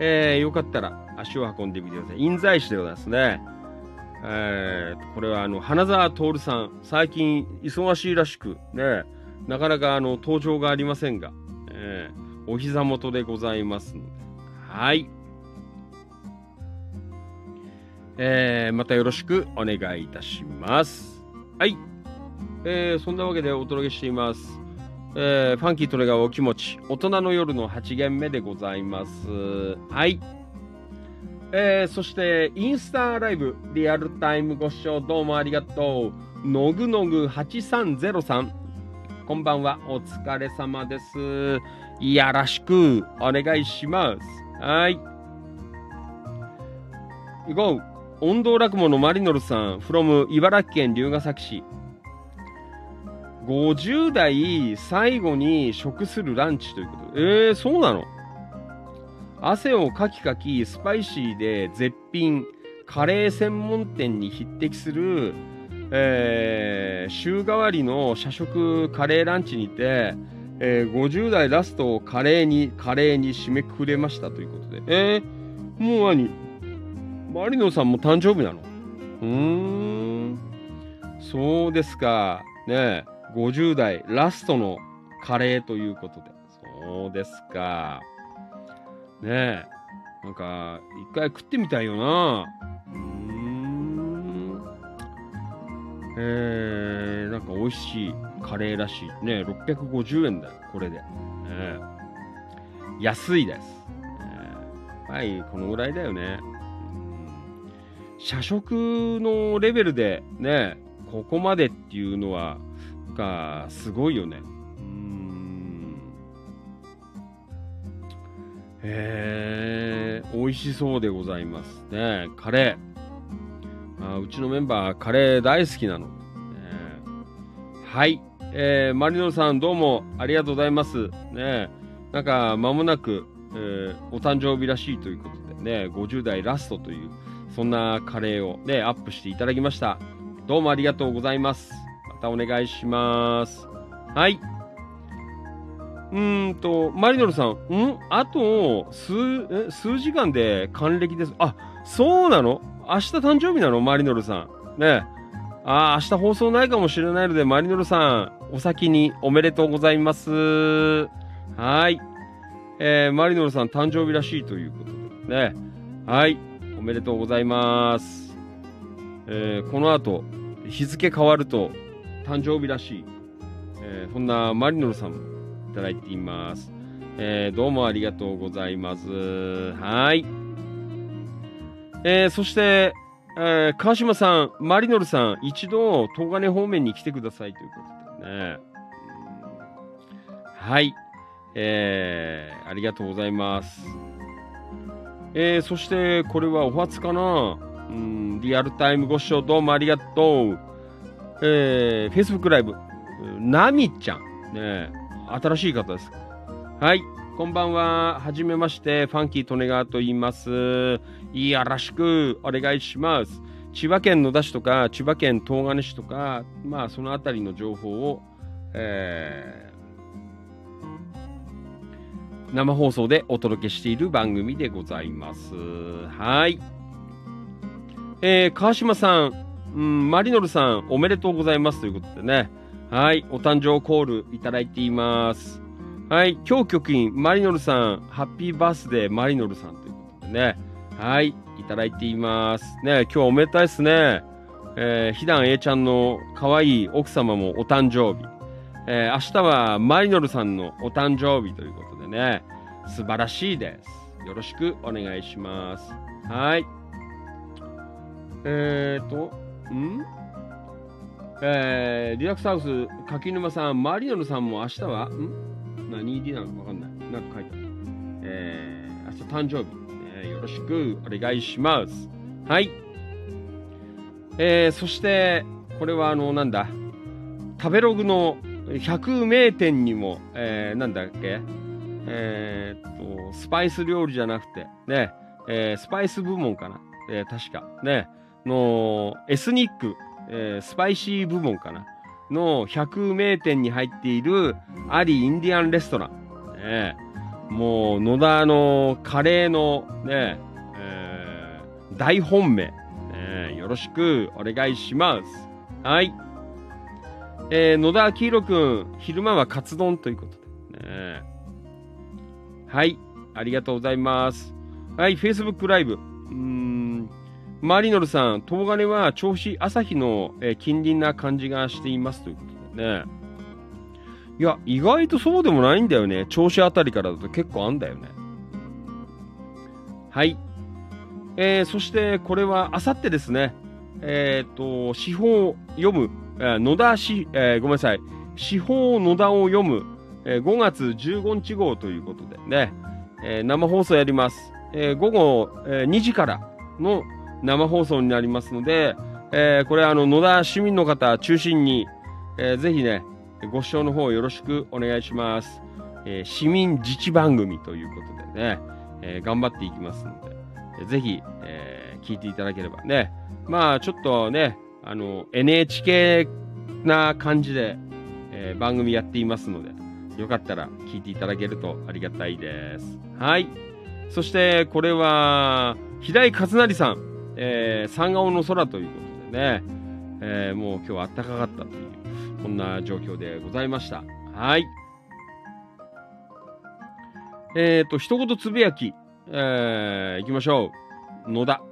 えー、よかったら足を運んでみてください。印西市でございますね。えー、これはあの花澤徹さん、最近忙しいらしく、ね、なかなかあの登場がありませんが、えー、お膝元でございますので、はい。えー、またよろしくお願いいたします。はい。えー、そんなわけでお届けしています。えー、ファンキートレガーお気持ち、大人の夜の8限目でございます。はい。えー、そして、インスタライブ、リアルタイムご視聴どうもありがとう。のぐのぐ8303。こんばんは、お疲れ様です。いやらしくお願いします。はい。行こう。音頭落語のマリノルさん、from 茨城県龍ケ崎市。50代最後に食するランチということ。えー、そうなの？汗をかきかき、スパイシーで絶品、カレー専門店に匹敵する、えー、週替わりの社食カレーランチにて、えー、50代ラストをカレーに、カレーに締めくくれましたということで。えー、もう何？マリノさんも誕生日なの？うーん。そうですか。ね50代ラストのカレーということで。そうですか。ねえ。なんか、一回食ってみたいよな。うん。えー、なんか美味しいカレーらしい。ね650円だよ、これで。ね、安いです。えー、はい、このぐらいだよね。社食のレベルでね、ここまでっていうのは、か、すごいよね。うん。へえ、美味しそうでございますね。カレー。あうちのメンバー、カレー大好きなの。ね、はい。えー、マリノさん、どうもありがとうございます。ねなんか、間もなく、えー、お誕生日らしいということでね、50代ラストという、そんなカレーをね、アップしていただきました。どうもありがとうございます。またお願いします。はい。うーんと、マリノルさん、ん？あと、数、数時間で還暦です。あ、そうなの？明日誕生日なの？マリノルさん。ねああ、明日放送ないかもしれないので、マリノルさん、お先におめでとうございます。はい。えー、マリノルさん誕生日らしいということでね。はい。おめでとうございます。えー、この後、日付変わると誕生日らしい、えー、そんなマリノルさんもいただいています。えー、どうもありがとうございます。はい。えー、そして、えー、川島さん、マリノルさん、一度、東金方面に来てくださいということでね。はい。えー、ありがとうございます。えー、そして、これはお初かなうん、リアルタイムご視聴どうもありがとう。えー、Facebook ライブ、ナミちゃん。ね新しい方です。はい。こんばんは。はじめまして。ファンキー利根川と言います。いやらしくお願いします。千葉県野田市とか、千葉県東金市とか、まあ、そのあたりの情報を、えー、生放送でお届けしている番組でございます。はい。えー、川島さん、うん、マリノルさん、おめでとうございますということでね。はい、お誕生コールいただいています。はい、今日局員、マリノルさん、ハッピーバースデーマリノルさんということでね。はい、いただいています。ね、今日おめでたいですね。えー、ひだん A ちゃんの可愛い奥様もお誕生日。えー、明日はマリノルさんのお誕生日ということでね。素晴らしいです。よろしくお願いします。はい。えーと、ん？えー、リラックスハウス、柿沼さん、マリノルさんも明日は、ん？何入りなのかわかんない。なんか書いてある。えー、明日誕生日、えー、よろしくお願いします。はい。えー、そして、これはあの、なんだ、食べログの100名店にも、えー、なんだっけ？えー、っと、スパイス料理じゃなくて、ね、えー、スパイス部門かな。えー、確か。ね、のエスニック、え、スパイシー部門かなの100名店に入っているアリインディアンレストラン。ね、もう野田のカレーのね、え、大本命、ね、よろしくお願いします。はい。えー、野田明宏くん、昼間はカツ丼ということで。ね、はい。ありがとうございます。はい、Facebook ライブ。うんマリノルさん、東金は銚子朝日の、え、近隣な感じがしていますということでね。いや、意外とそうでもないんだよね。銚子あたりからだと結構あんだよね。はい。えー、そしてこれはあさってですね。えっ、ー、と、司法を読む、えー、野田し、えー、ごめんなさい。司法野田を読む、えー、5月15日号ということでね、えー、生放送やります。えー、午後、え、2時からの生放送になりますので、えー、これあの野田市民の方中心に、えー、ぜひねご視聴の方よろしくお願いします、えー、市民自治番組ということでね、えー、頑張っていきますので、えー、ぜひ、えー、聞いていただければねまあちょっとねあの、NHK な感じで、えー、番組やっていますので、よかったら聞いていただけるとありがたいです。はい。そして、これは、平井和成さん、えー、三顔の空ということでね、えー、もう今日は暖かかったという、こんな状況でございました。はい。えっ、ー、と、一言つぶやき、えー、行きましょう。野田。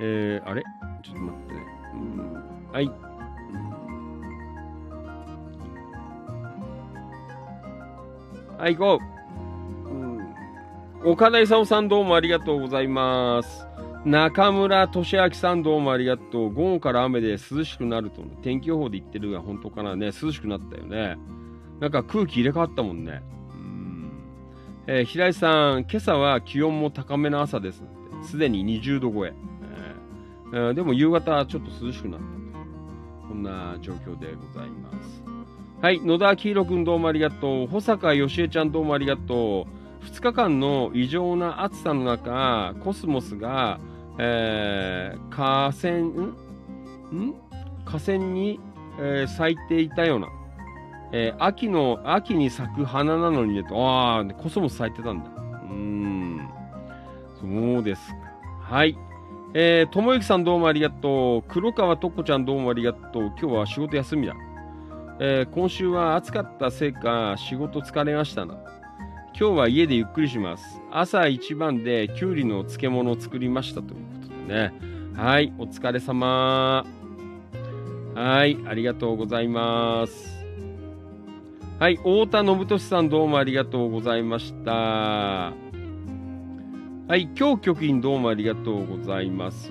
えー、あれ？ちょっと待ってね。はい。はい、行こう。岡田勲さんどうもありがとうございます。中村俊明さんどうもありがとう。午後から雨で涼しくなると、天気予報で言ってるが本当かなね。涼しくなったよね。なんか空気入れ替わったもんね。うんえー、平井さん、今朝は気温も高めの朝です。すでに20度超え。えー、でも夕方ちょっと涼しくなったと。こんな状況でございます。はい、野田明宏君どうもありがとう。保坂義恵ちゃんどうもありがとう。2日間の異常な暑さの中、コスモスが、えー、河川、ん？河川に、えー、咲いていたような。えー、秋の、秋に咲く花なのにね、ああ、コスモス咲いてたんだ。うん。そうですか。はい。えー、ともゆきさんどうもありがとう。黒川とっこちゃんどうもありがとう。今日は仕事休みだ。えー、今週は暑かったせいか仕事疲れましたな。今日は家でゆっくりします。朝一番できゅうりの漬物を作りましたということでね。はい、お疲れ様。はい、ありがとうございます。はい、太田信俊さんどうもありがとうございました。はい、今日局員どうもありがとうございます。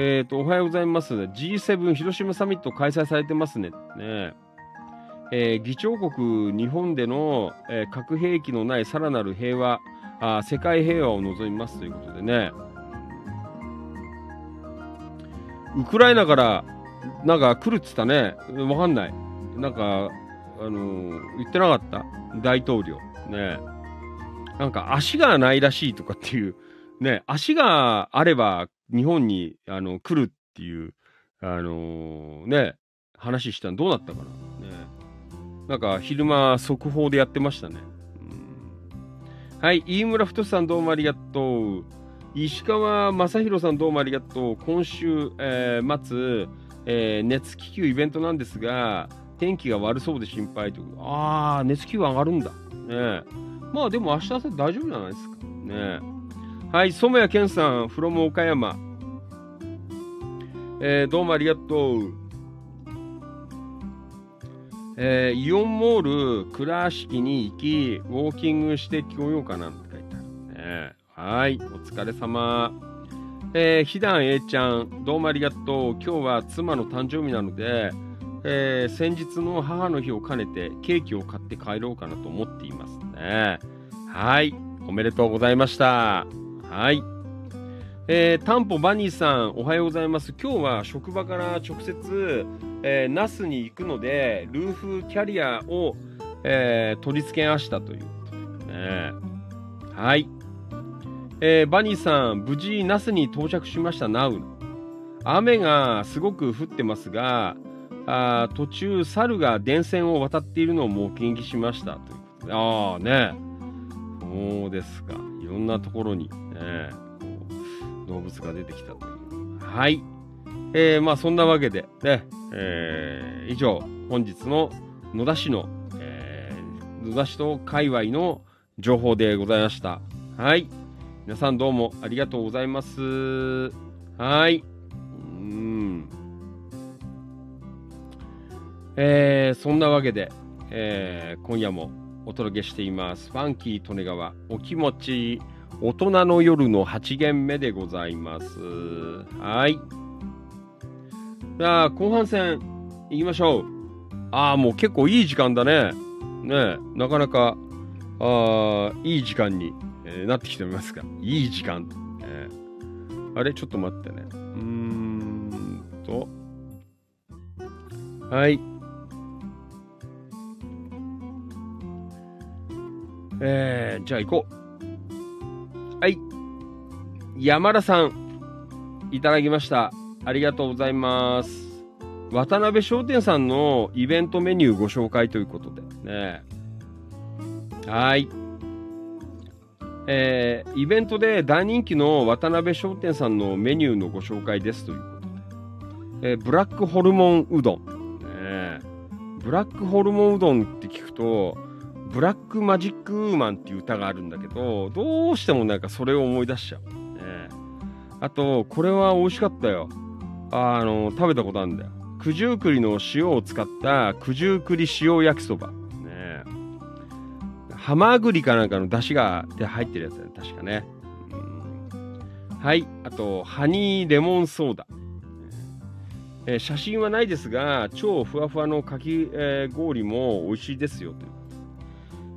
えっ、ー、と、おはようございます。G7 広島サミット開催されてますね。ねえー、議長国日本での、えー、核兵器のないさらなる平和あ、世界平和を望みますということでね。ウクライナからなんか来るっつったね。わかんない。なんかあの言ってなかった？大統領。ね。なんか足がないらしいとかっていう、ね、足があれば日本にあの来るっていう、あのー、ね、話したのどうなったかな。ね。なんか昼間速報でやってましたね。うん、はい、飯村太さんどうもありがとう。石川正宏さんどうもありがとう。今週、えー、末、えー、熱気球イベントなんですが、天気が悪そうで心配ということ。ああ、熱気球上がるんだ。ねまあでも明日朝大丈夫じゃないですか。ねはい、染谷健さん、from 岡山。えー、どうもありがとう。えー、イオンモール倉敷に行き、ウォーキングしてこようかなって書いてあるね。はい、お疲れ様。えー、ひだんえいちゃん、どうもありがとう。今日は妻の誕生日なので、えー、先日の母の日を兼ねてケーキを買って帰ろうかなと思っていますね。はい。おめでとうございました。はい。えー、タンポバニーさん、おはようございます。今日は職場から直接、えー、ナスに行くので、ルーフキャリアを、えー、取り付けましたということでね。はい。えー、バニーさん、無事ナスに到着しました、ナウ。雨がすごく降ってますが、あ途中、猿が電線を渡っているのを目撃しましたということで、ああね、そうですか、いろんなところに、ね、動物が出てきたという。はい。えー、まあそんなわけで、ね、えー、以上、本日の野田市の、えー、野田市と界隈の情報でございました。はい。皆さんどうもありがとうございます。はい。うん。えー、そんなわけで、えー、今夜もお届けしています。ファンキー利根川お気持ち大人の夜の8限目でございます。はい。じゃあ、後半戦行きましょう。ああ、もう結構いい時間だね。ねえなかなか、ああいい時間に、えー、なってきておりますが。いい時間。えー、あれちょっと待ってね。うーんと。はい。えー、じゃあ行こう。はい。山田さん。いただきました。ありがとうございます。渡辺商店さんのイベントメニューご紹介ということでね。はい。えー、イベントで大人気の渡辺商店さんのメニューのご紹介ですということで。えー、ブラックホルモンうどん。ね、ブラックホルモンうどんって聞くと、ブラックマジックウーマンっていう歌があるんだけど、どうしてもなんかそれを思い出しちゃう。ね、あと、これは美味しかったよ。あの、食べたことあるんだよ。九十九里の塩を使った九十九里塩焼きそば。ねハマグリかなんかの出汁がで入ってるやつだね。確かね。はい。あと、ハニーレモンソーダ。えー、写真はないですが、超ふわふわのかき、えー、氷も美味しいですよという。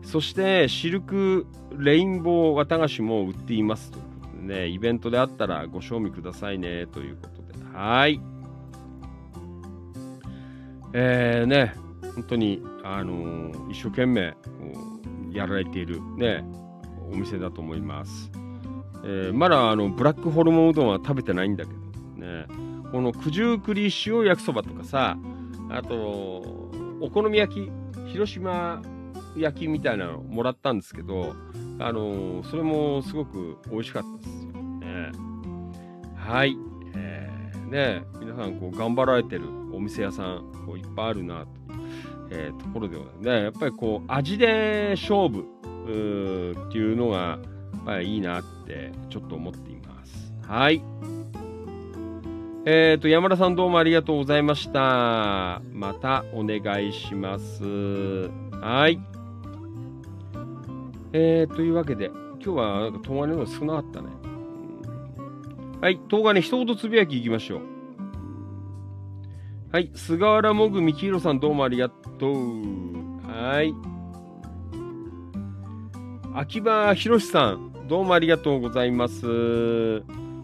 そして、シルクレインボー綿菓子も売っていますとね、イベントであったらご賞味くださいねということで。はい。えー、ね、本当に、あのー、一生懸命やられているね、お店だと思います。えー、まだあのブラックホルモンうどんは食べてないんだけど、ね、この九十九里塩焼きそばとかさ、あと、お好み焼き、広島焼きみたいなのもらったんですけど、あのー、それもすごく美味しかったですよ。ね、はい。えー、ね、皆さんこう頑張られてるお店屋さんこういっぱいあるなと、えー、ところではね、やっぱりこう味で勝負っていうのがやっぱりいいなってちょっと思っています。はい。えっ、ー、と、山田さんどうもありがとうございました。またお願いします。はい。えー、というわけで、今日はなんか、東金の少なかったね。はい、東金一言つぶやきいきましょう。はい、菅原もぐみきひろさんどうもありがとう。はい。秋葉博さん、どうもありがとうございます。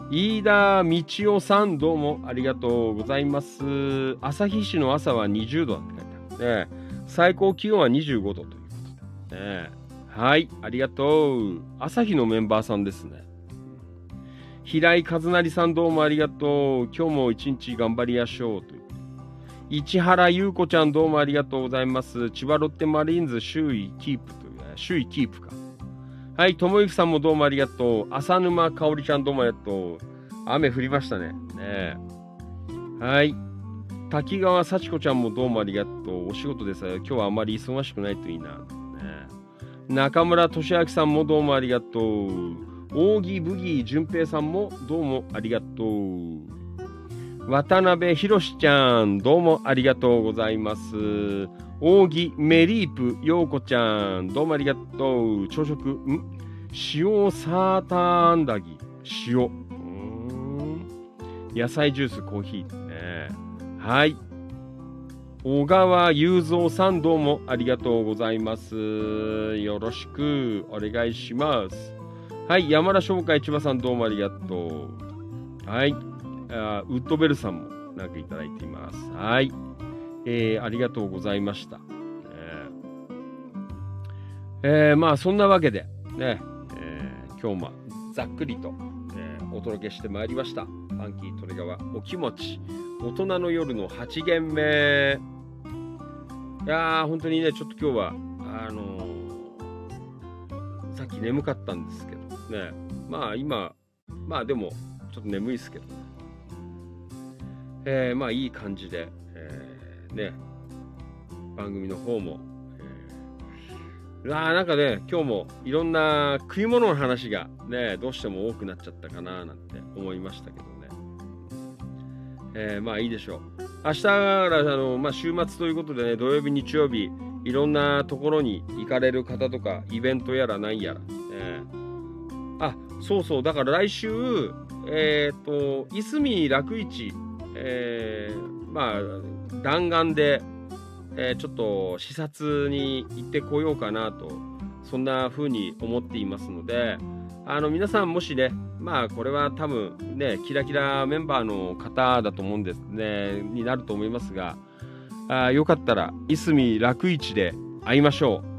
飯田道夫さん、どうもありがとうございます。旭市の朝は20度だって書いてあるね。最高気温は25度ということで。ね、はい、ありがとう。朝日のメンバーさんですね。平井和成さんどうもありがとう。今日も一日頑張りましょう。という。市原優子ちゃんどうもありがとうございます。千葉ロッテマリーンズ周囲キープというね、周囲キープか。はい、ともゆきさんもどうもありがとう。浅沼かおりちゃんどうもありがとう。雨降りましたね。ねはい。滝川幸子ちゃんもどうもありがとう。お仕事でさ、今日はあまり忙しくないといいな。中村俊明さんもどうもありがとう。扇ブギー淳平さんもどうもありがとう。渡辺博ちゃん、どうもありがとうございます。扇メリープ陽子ちゃん、どうもありがとう。朝食、ん？塩サーターアンダギ、塩。野菜ジュース、コーヒーね。はい。小川雄三さんどうもありがとうございます。よろしくお願いします。はい、山田商会千葉さんどうもありがとう。はい、あウッドベルさんもなんかいただいています。はい、えー、ありがとうございました。えー、えー、まあそんなわけでね、えー、今日もざっくりと、えー、お届けしてまいりました。ファンキートレガワお気持ち大人の夜の8限目。いやー、本当にね、ちょっと今日は、あのー、さっき眠かったんですけどね、まあ今、まあでも、ちょっと眠いですけど、えー、まあいい感じで、えー、ね、番組の方も、えー、あなんかね、今日もいろんな食い物の話がね、どうしても多くなっちゃったかななんて思いましたけど。えー、まあいいでしょう。明日からあの、まあ、週末ということでね、土曜日、日曜日、いろんなところに行かれる方とか、イベントやらなんやら。えー、あ、そうそう、だから来週、えっ、ー、と、いすみ楽市、えー、まあ、弾丸で、えー、ちょっと視察に行ってこようかなと、そんな風に思っていますので、あの、皆さんもしね、まあこれは多分ね、キラキラメンバーの方だと思うんですね、になると思いますが、あよかったら、いすみ楽市で会いましょう。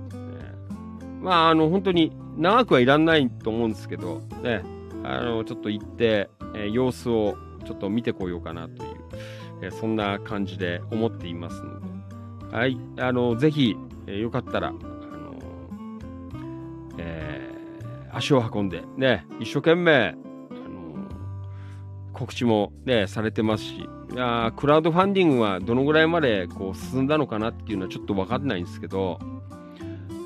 まああの本当に長くはいらないと思うんですけど、ね、あのちょっと行って、えー、様子をちょっと見てこようかなという、えー、そんな感じで思っていますので、はい、あの、ぜひ、えー、よかったら、足を運んで、ね、一生懸命、あの告知もね、されてますし、いやクラウドファンディングはどのぐらいまでこう進んだのかなっていうのはちょっとわかんないんですけど、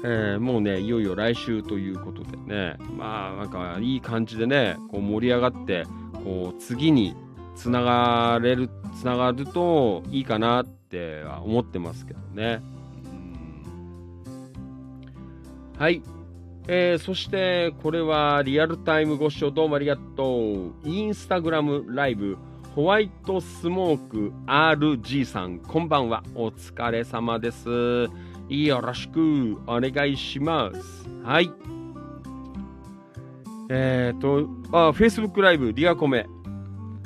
えー、もうね、いよいよ来週ということでね、まあなんかいい感じでね、こう盛り上がって、こう次につながれる、つながるといいかなっては思ってますけどね。はい。えー、そしてこれはリアルタイムご視聴どうもありがとう。インスタグラムライブホワイトスモーク RG さん、こんばんは。お疲れ様です。よろしくお願いします。はい。えっ、と、あ、Facebook ライブ、リアコメ。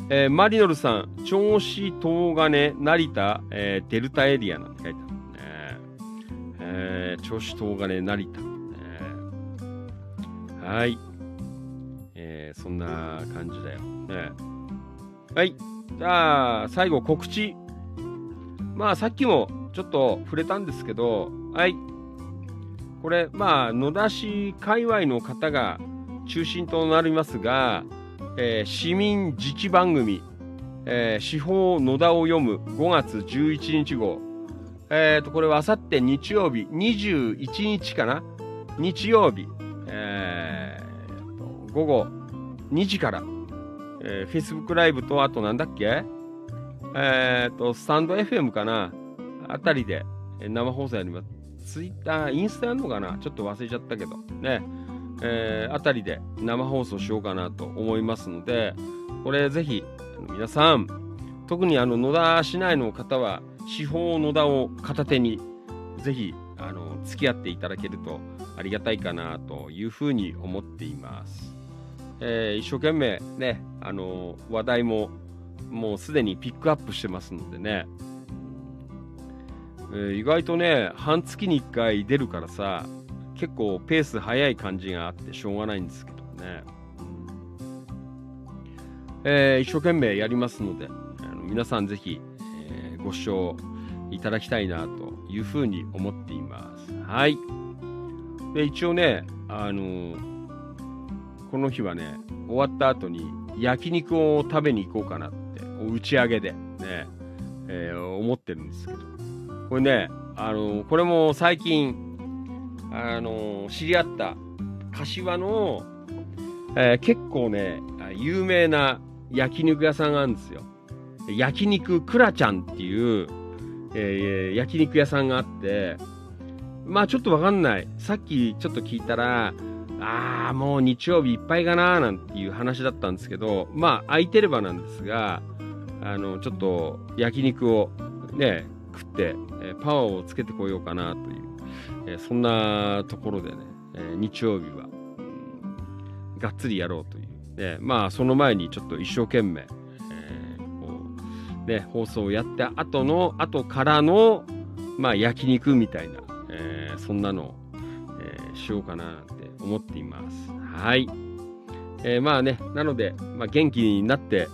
えー、マリノルさん、銚子東金成田、えー、デルタエリアなんて書いてあるね。えー、銚子東金成田、はい。えー、そんな感じだよ。ね。はい。じゃあ、最後告知。まあ、さっきもちょっと触れたんですけど、はい。これ、まあ、野田市界隈の方が中心となりますが、えー、市民自治番組、えー、司法野田を読む5月11日号。えっ、ー、と、これはあさって日曜日、21日かな？日曜日、えー、午後2時から、えー、Facebook ライブと、あとなんだっけ？え、ー、と、スタンド FM かな？あたりで生放送やります。ツイッター、インスタやるのかな？ちょっと忘れちゃったけど。ね。えー、あたりで生放送しようかなと思いますので、これぜひ、皆さん、特にあの野田市内の方は、司法野田を片手に、ぜひ、あの、付き合っていただけるとありがたいかなというふうに思っています。えー、一生懸命ね、あの、話題ももうすでにピックアップしてますのでね、えー、意外とね、半月に1回出るからさ、結構ペース早い感じがあってしょうがないんですけどね。えー、一生懸命やりますので、あの皆さんぜひ、えー、ご視聴いただきたいなというふうに思っています。はい。で、一応ね、あのー、この日はね、終わった後に焼肉を食べに行こうかなって、打ち上げでね、えー、思ってるんですけど、これね、あのこれも最近、あの知り合った柏の、えー、結構ね、有名な焼肉屋さんがあるんですよ。焼肉くらちゃんっていう、えー、焼肉屋さんがあって、まあちょっとわかんない。さっきちょっと聞いたら、ああ、もう日曜日いっぱいかななんていう話だったんですけど、まあ空いてればなんですが、あの、ちょっと焼肉をね、食って、えパワーをつけてこようかなという、えそんなところでね、え日曜日は、がっつりやろうという。で、まあ、その前にちょっと一生懸命、ね、放送をやって後の、後からの、まあ、焼肉みたいな、えー、そんなのを、えー、しようかななんて思っています。はい。えー、まあね、なので、まあ、元気になって、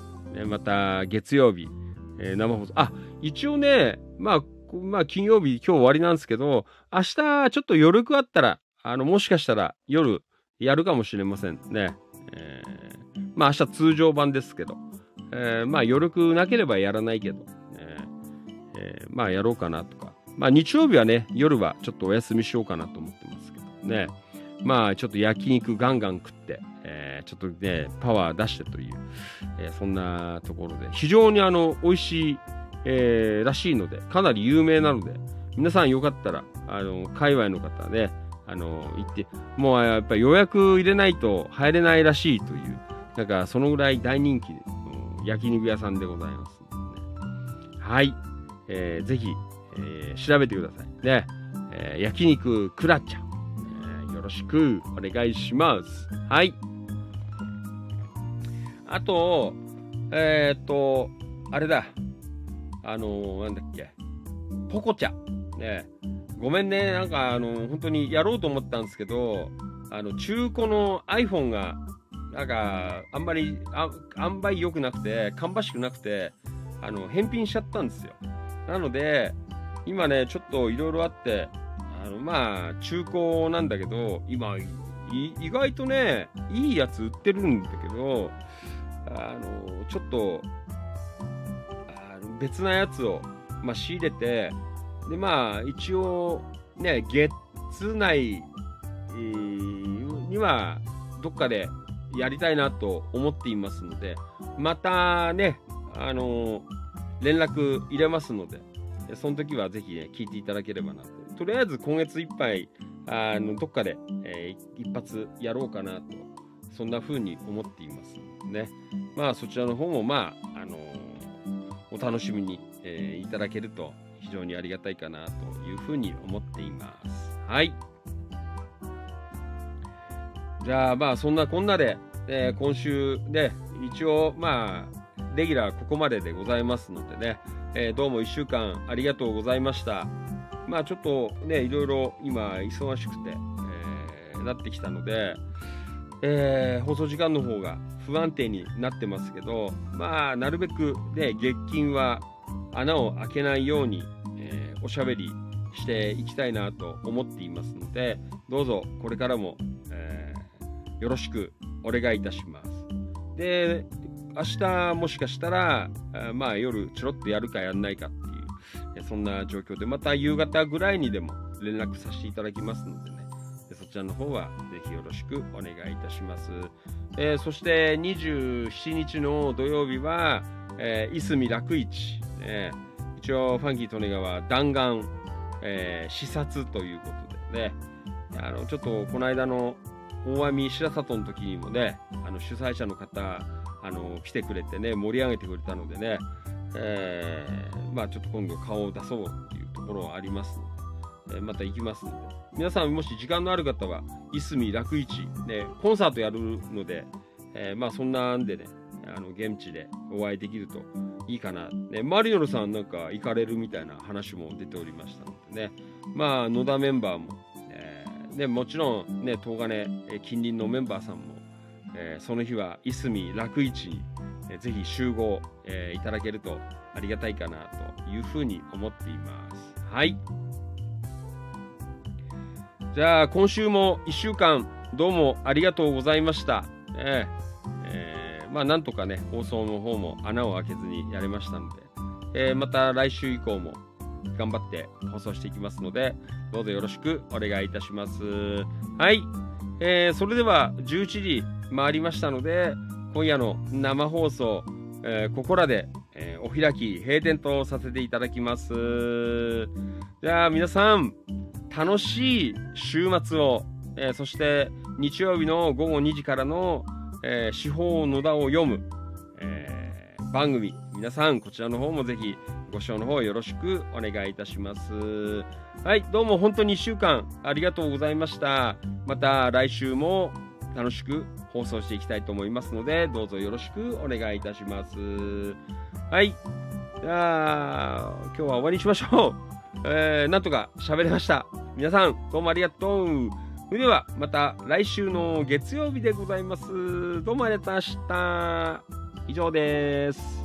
また月曜日、えー、生放送。あ、一応ね、まあ、まあ、金曜日、今日終わりなんですけど、明日、ちょっと余力あったら、あの、もしかしたら夜、やるかもしれませんね。えー、まあ、明日通常版ですけど、えー、まあ、余力なければやらないけど、えー、まあ、やろうかなとか。まあ、日曜日はね、夜はちょっとお休みしようかなと思ってますけどね。まあ、ちょっと焼肉ガンガン食って、えー、ちょっとね、パワー出してという、えー、そんなところで、非常にあの、美味しい、えー、らしいので、かなり有名なので、皆さんよかったら、あの、界隈の方ね、あの、行って、もうやっぱり予約入れないと入れないらしいという、なんかそのぐらい大人気の焼肉屋さんでございます、ね。はい。えー、ぜひ、えー、調べてください。ね。えー、焼肉クラちゃん、えー。よろしくお願いします。はい。あと、えっ、と、あれだ。あのー、なんだっけ、ポコチャ。ね、ごめんね、なんか、あのー、本当にやろうと思ったんですけど、あの、中古の iPhone がなんか、あんまり、あんばい良くなくて、芳しくなくて、あの、返品しちゃったんですよ。なので、今ね、ちょっといろいろあって、あの、まあ、中古なんだけど、今、意外とね、いいやつ売ってるんだけど、あの、ちょっと、あの別なやつを、まあ、仕入れて、で、まあ、一応、ね、月内、には、どっかでやりたいなと思っていますので、またね、あの連絡入れますので、その時はぜひね、聞いていただければなと。とりあえず今月いっぱい、あのどっかで、えー、一発やろうかなと、そんな風に思っていますね。まあそちらの方も、まあ、あのお楽しみに、えー、いただけると非常にありがたいかなというふうに思っています。はい。じゃあまあそんなこんなで、えー、今週で一応まあレギュラーここまででございますのでね、えー、どうも1週間ありがとうございました。まあちょっとね、いろいろ今忙しくて、えー、なってきたので、えー、放送時間の方が不安定になってますけど、まあなるべくね、月金は穴を開けないように、えー、おしゃべりしていきたいなと思っていますので、どうぞこれからもえよろしくお願いいたします。で、明日もしかしたら、まあ夜ちょろっとやるかやんないかっていう、そんな状況で、また夕方ぐらいにでも連絡させていただきますのでね、そちらの方はぜひよろしくお願いいたします。えー、そして27日の土曜日は、えー、いすみ楽市、ね、一応ファンキー利根川弾丸、えー、視察ということでね、あのちょっとこの間の大網白里の時にもね、あの主催者の方、あの来てくれてね、盛り上げてくれたのでね、えー、まあちょっと今度顔を出そうっていうところはありますので、えー、また行きますので、皆さんもし時間のある方は、いすみ楽市、ね、コンサートやるので、えー、まあそんなんでね、あの現地でお会いできるといいかな。ね、マリノルさんなんか行かれるみたいな話も出ておりましたのでね、まあ野田メンバーもでもちろんね東金近隣のメンバーさんも、えー、その日はいすみ楽市に、えー、ぜひ集合、えー、いただけるとありがたいかなというふうに思っています。はい。じゃあ今週も1週間どうもありがとうございました、えー、まあなんとかね放送の方も穴を開けずにやれましたので、え、また来週以降も頑張って放送していきますので、どうぞよろしくお願いいたします。はい。えー、それでは11時回りましたので、今夜の生放送、えー、ここらで、えー、お開き、閉店とさせていただきます。じゃあ皆さん、楽しい週末を、えー、そして日曜日の午後2時からの、えー、司法野田を読む、えー、番組、皆さんこちらの方もぜひご視聴の方よろしくお願いいたします。はい、どうも本当に1週間ありがとうございました。また来週も楽しく放送していきたいと思いますので、どうぞよろしくお願いいたします。はい。じゃあ、今日は終わりにしましょう。えー、なんとか喋れました。皆さん、どうもありがとう。それでは、また来週の月曜日でございます。どうもありがとうございました。以上です。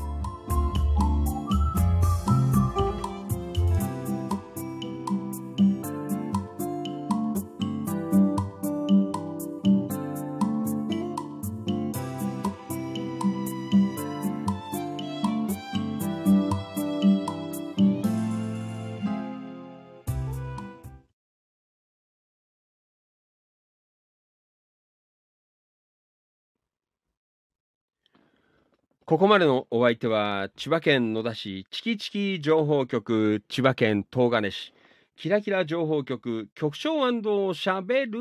ここまでのお相手は、千葉県野田市チキチキ情報局、千葉県東金市、キラキラ情報局、局長しゃべる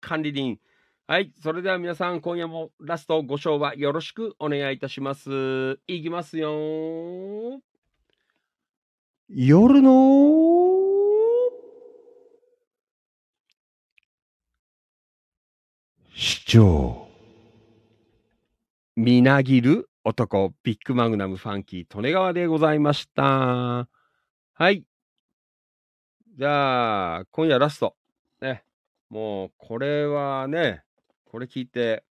管理人。はい。それでは皆さん、今夜もラストご賞はよろしくお願いいたします。いきますよ。夜の市長。みなぎる男、ビッグマグナムファンキー、利根川でございました。はい。じゃあ、今夜ラスト。ね。もう、これはね、これ聞いて、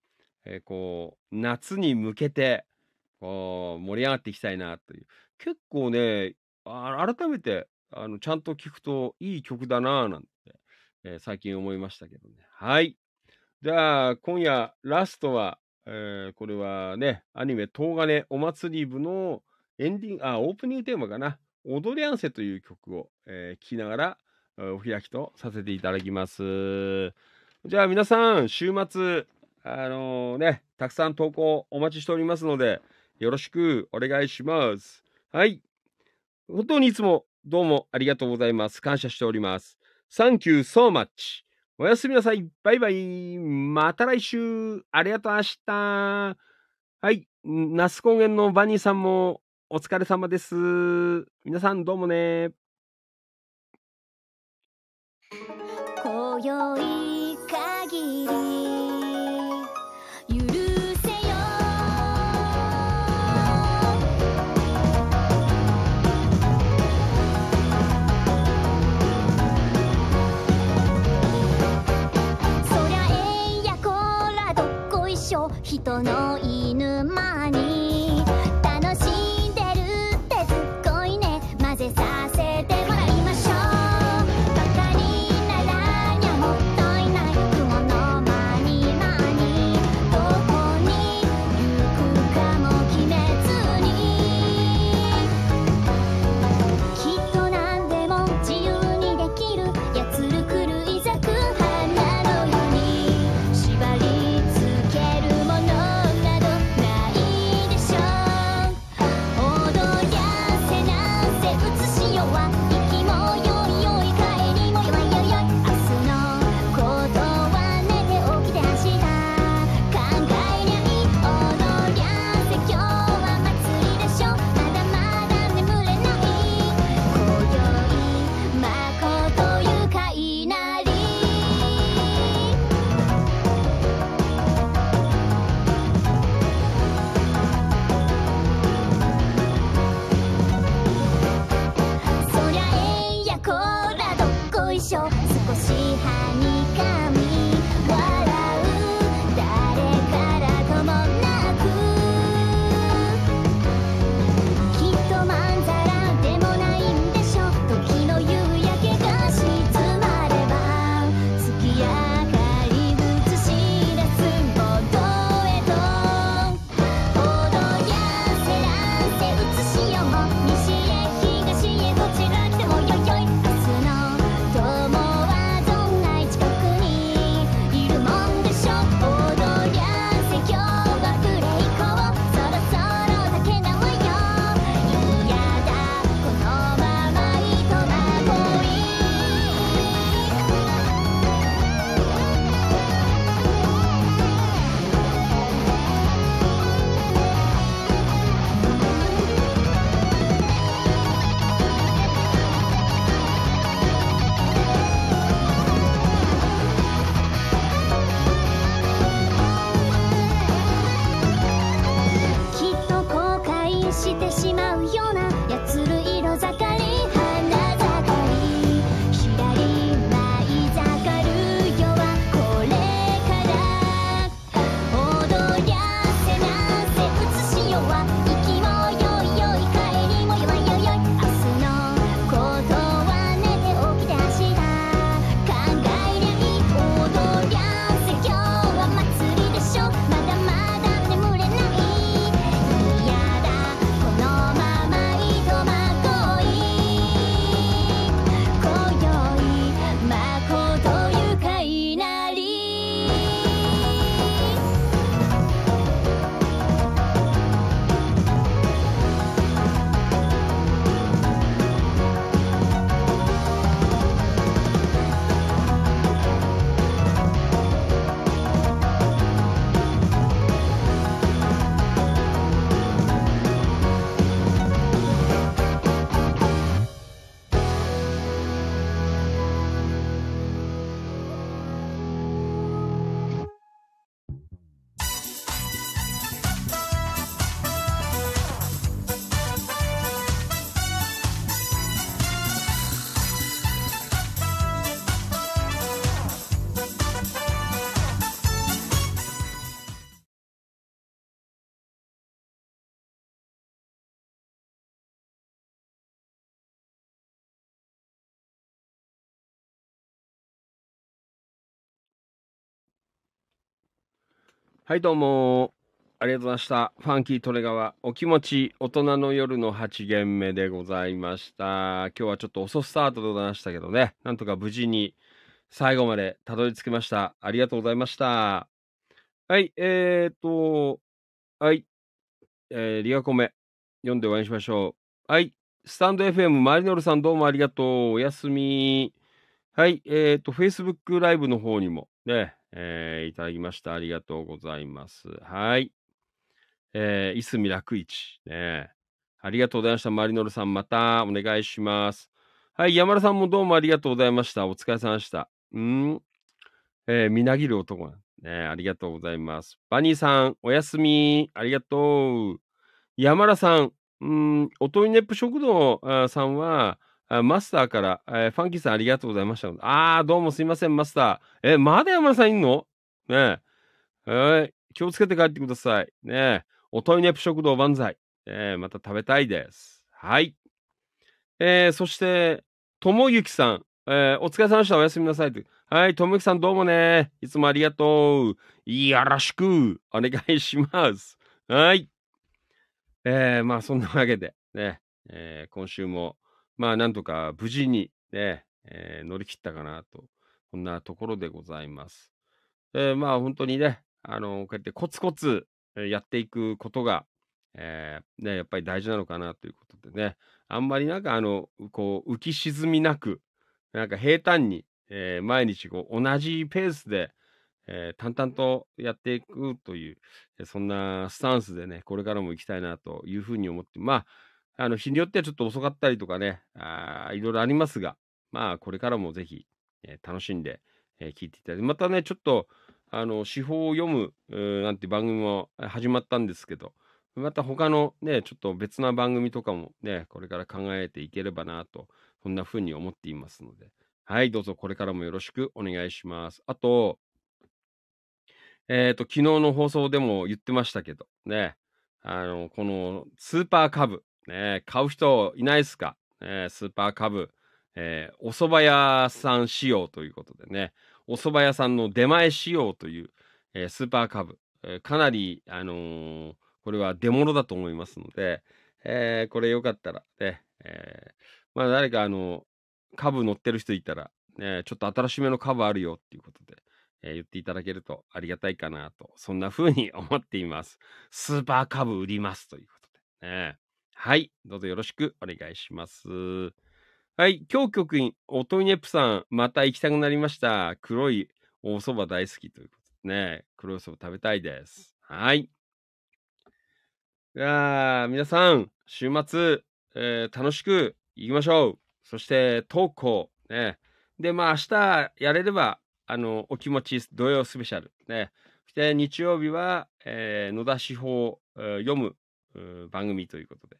えーこう、夏に向けて、こう、盛り上がっていきたいなという。結構ね、改めて、あの、ちゃんと聞くといい曲だななんて、えー最近思いましたけどね。はい。じゃあ、今夜、ラストは、えーこれはね、アニメ、東金お祭り部のエンディング、あ、オープニングテーマかな。踊り合わせという曲を、えー聴きながら、お開きとさせていただきます。じゃあ皆さん、週末、あのね、たくさん投稿お待ちしておりますので、よろしくお願いします。はい。本当にいつもどうもありがとうございます。感謝しております。Thank you so much. おやすみなさい。バイバイ。また来週。ありがとう、明日。はい。那須高原のバニーさんもお疲れ様です。皆さんどうもね。今宵はい、どうも。ありがとうございました。ファンキートレガワ、お気持ち、大人の夜の8限目でございました。今日はちょっと遅スタートでございましたけどね、なんとか無事に最後までたどり着きました。ありがとうございました。はい、えーと、はい、えー、リアコメ、読んで終わりにしましょう。はい、スタンド FM、マリノルさんどうもありがとう。おやすみ。はい、えーと、Facebook ライブの方にもね、えーいただきました。ありがとうございます。はい。えー、いすみ楽一。ね。ありがとうございました。マリノルさん、またお願いします。はい、山田さんもどうもありがとうございました。お疲れ様でした。うんえー、みなぎる男ね。ありがとうございます。バニーさん、おやすみ。ありがとう。山田さん、うん、おといネップ食堂さんは、あマスターから、えーファンキーさんありがとうございました。あー、どうもすいません、マスター。え、まだ山田さんいんの？ねえ。はい。気をつけて帰ってください。ねえ。おといネプ食堂万歳。えーまた食べたいです。はい。えーそして、ともゆきさん。えーお疲れ様でした。おやすみなさい。はい。ともゆきさんどうもね。いつもありがとう。よろしく。お願いします。はい。えーまあ、そんなわけで、ね。えー今週も、まあ、なんとか無事に、ね、えー乗り切ったかなと。こんなところでございます。えーまあ、本当にね、あのこうやってコツコツ、やっていくことが、えーね、やっぱり大事なのかなということでね、あんまりなんかあの、こう、浮き沈みなく、なんか平坦に、えー毎日こう同じペースで、えー淡々とやっていくという、そんなスタンスでね、これからも行きたいなというふうに思って、まあ、あの、日によってはちょっと遅かったりとかね、あーいろいろありますが、まあ、これからもぜひ、えー楽しんで、えー聞いていただいて、またね、ちょっと、あの、司法を読む、うーなんて番組もえー始まったんですけど、また他のね、ちょっと別な番組とかもね、これから考えていければなと、そんな風に思っていますので、はい、どうぞこれからもよろしくお願いします。あと、えっ、と、昨日の放送でも言ってましたけど、ね、あの、このスーパーカブ、ね、買う人いないですか、ね、スーパーカブ、えーお蕎麦屋さん仕様ということでね、お蕎麦屋さんの出前仕様という、えースーパーカブ、えーかなり、あのーこれは出物だと思いますので、えーこれよかったらね、えまあ誰かあの、株乗ってる人いたら、ね、ちょっと新しめの株あるよっていうことで、え言っていただけるとありがたいかなと、そんな風に思っています。スーパー株売りますということで、ね。はい、どうぞよろしくお願いします。はい、今日局員、おといねぷさん、また行きたくなりました。黒いお蕎麦大好きということでね、黒いお蕎麦食べたいです。はい。いやー皆さん、週末、えー楽しく行きましょう。そして、投稿、ね。で、まあ、明日やれれば、あの、お気持ち土曜スペシャル、ね。そして、日曜日は、えー野田司法、えー読む番組ということで、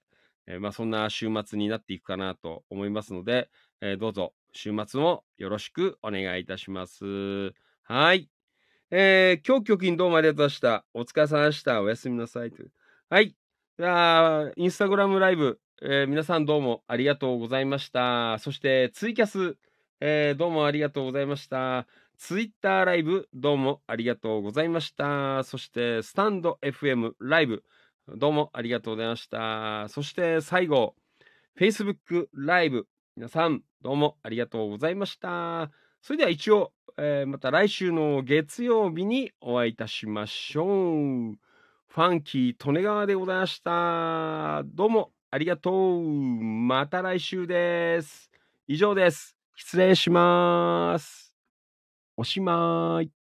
えーまあ、そんな週末になっていくかなと思いますので、えーどうぞ、週末もよろしくお願いいたします。はい。えー今日、局員どうもありがとうございました。お疲れ様でした。おやすみなさい。はい。じゃあ、インスタグラムライブ、えー皆さんどうもありがとうございました。そして、ツイキャス、えーどうもありがとうございました。ツイッターライブ、どうもありがとうございました。そして、スタンド FM ライブ、どうもありがとうございました。そして、最後、Facebook ライブ、皆さん、どうもありがとうございました。それでは一応、えーまた来週の月曜日にお会いいたしましょう。ファンキー利根川でございました。どうもありがとう。また来週です。以上です。失礼します。おしまい。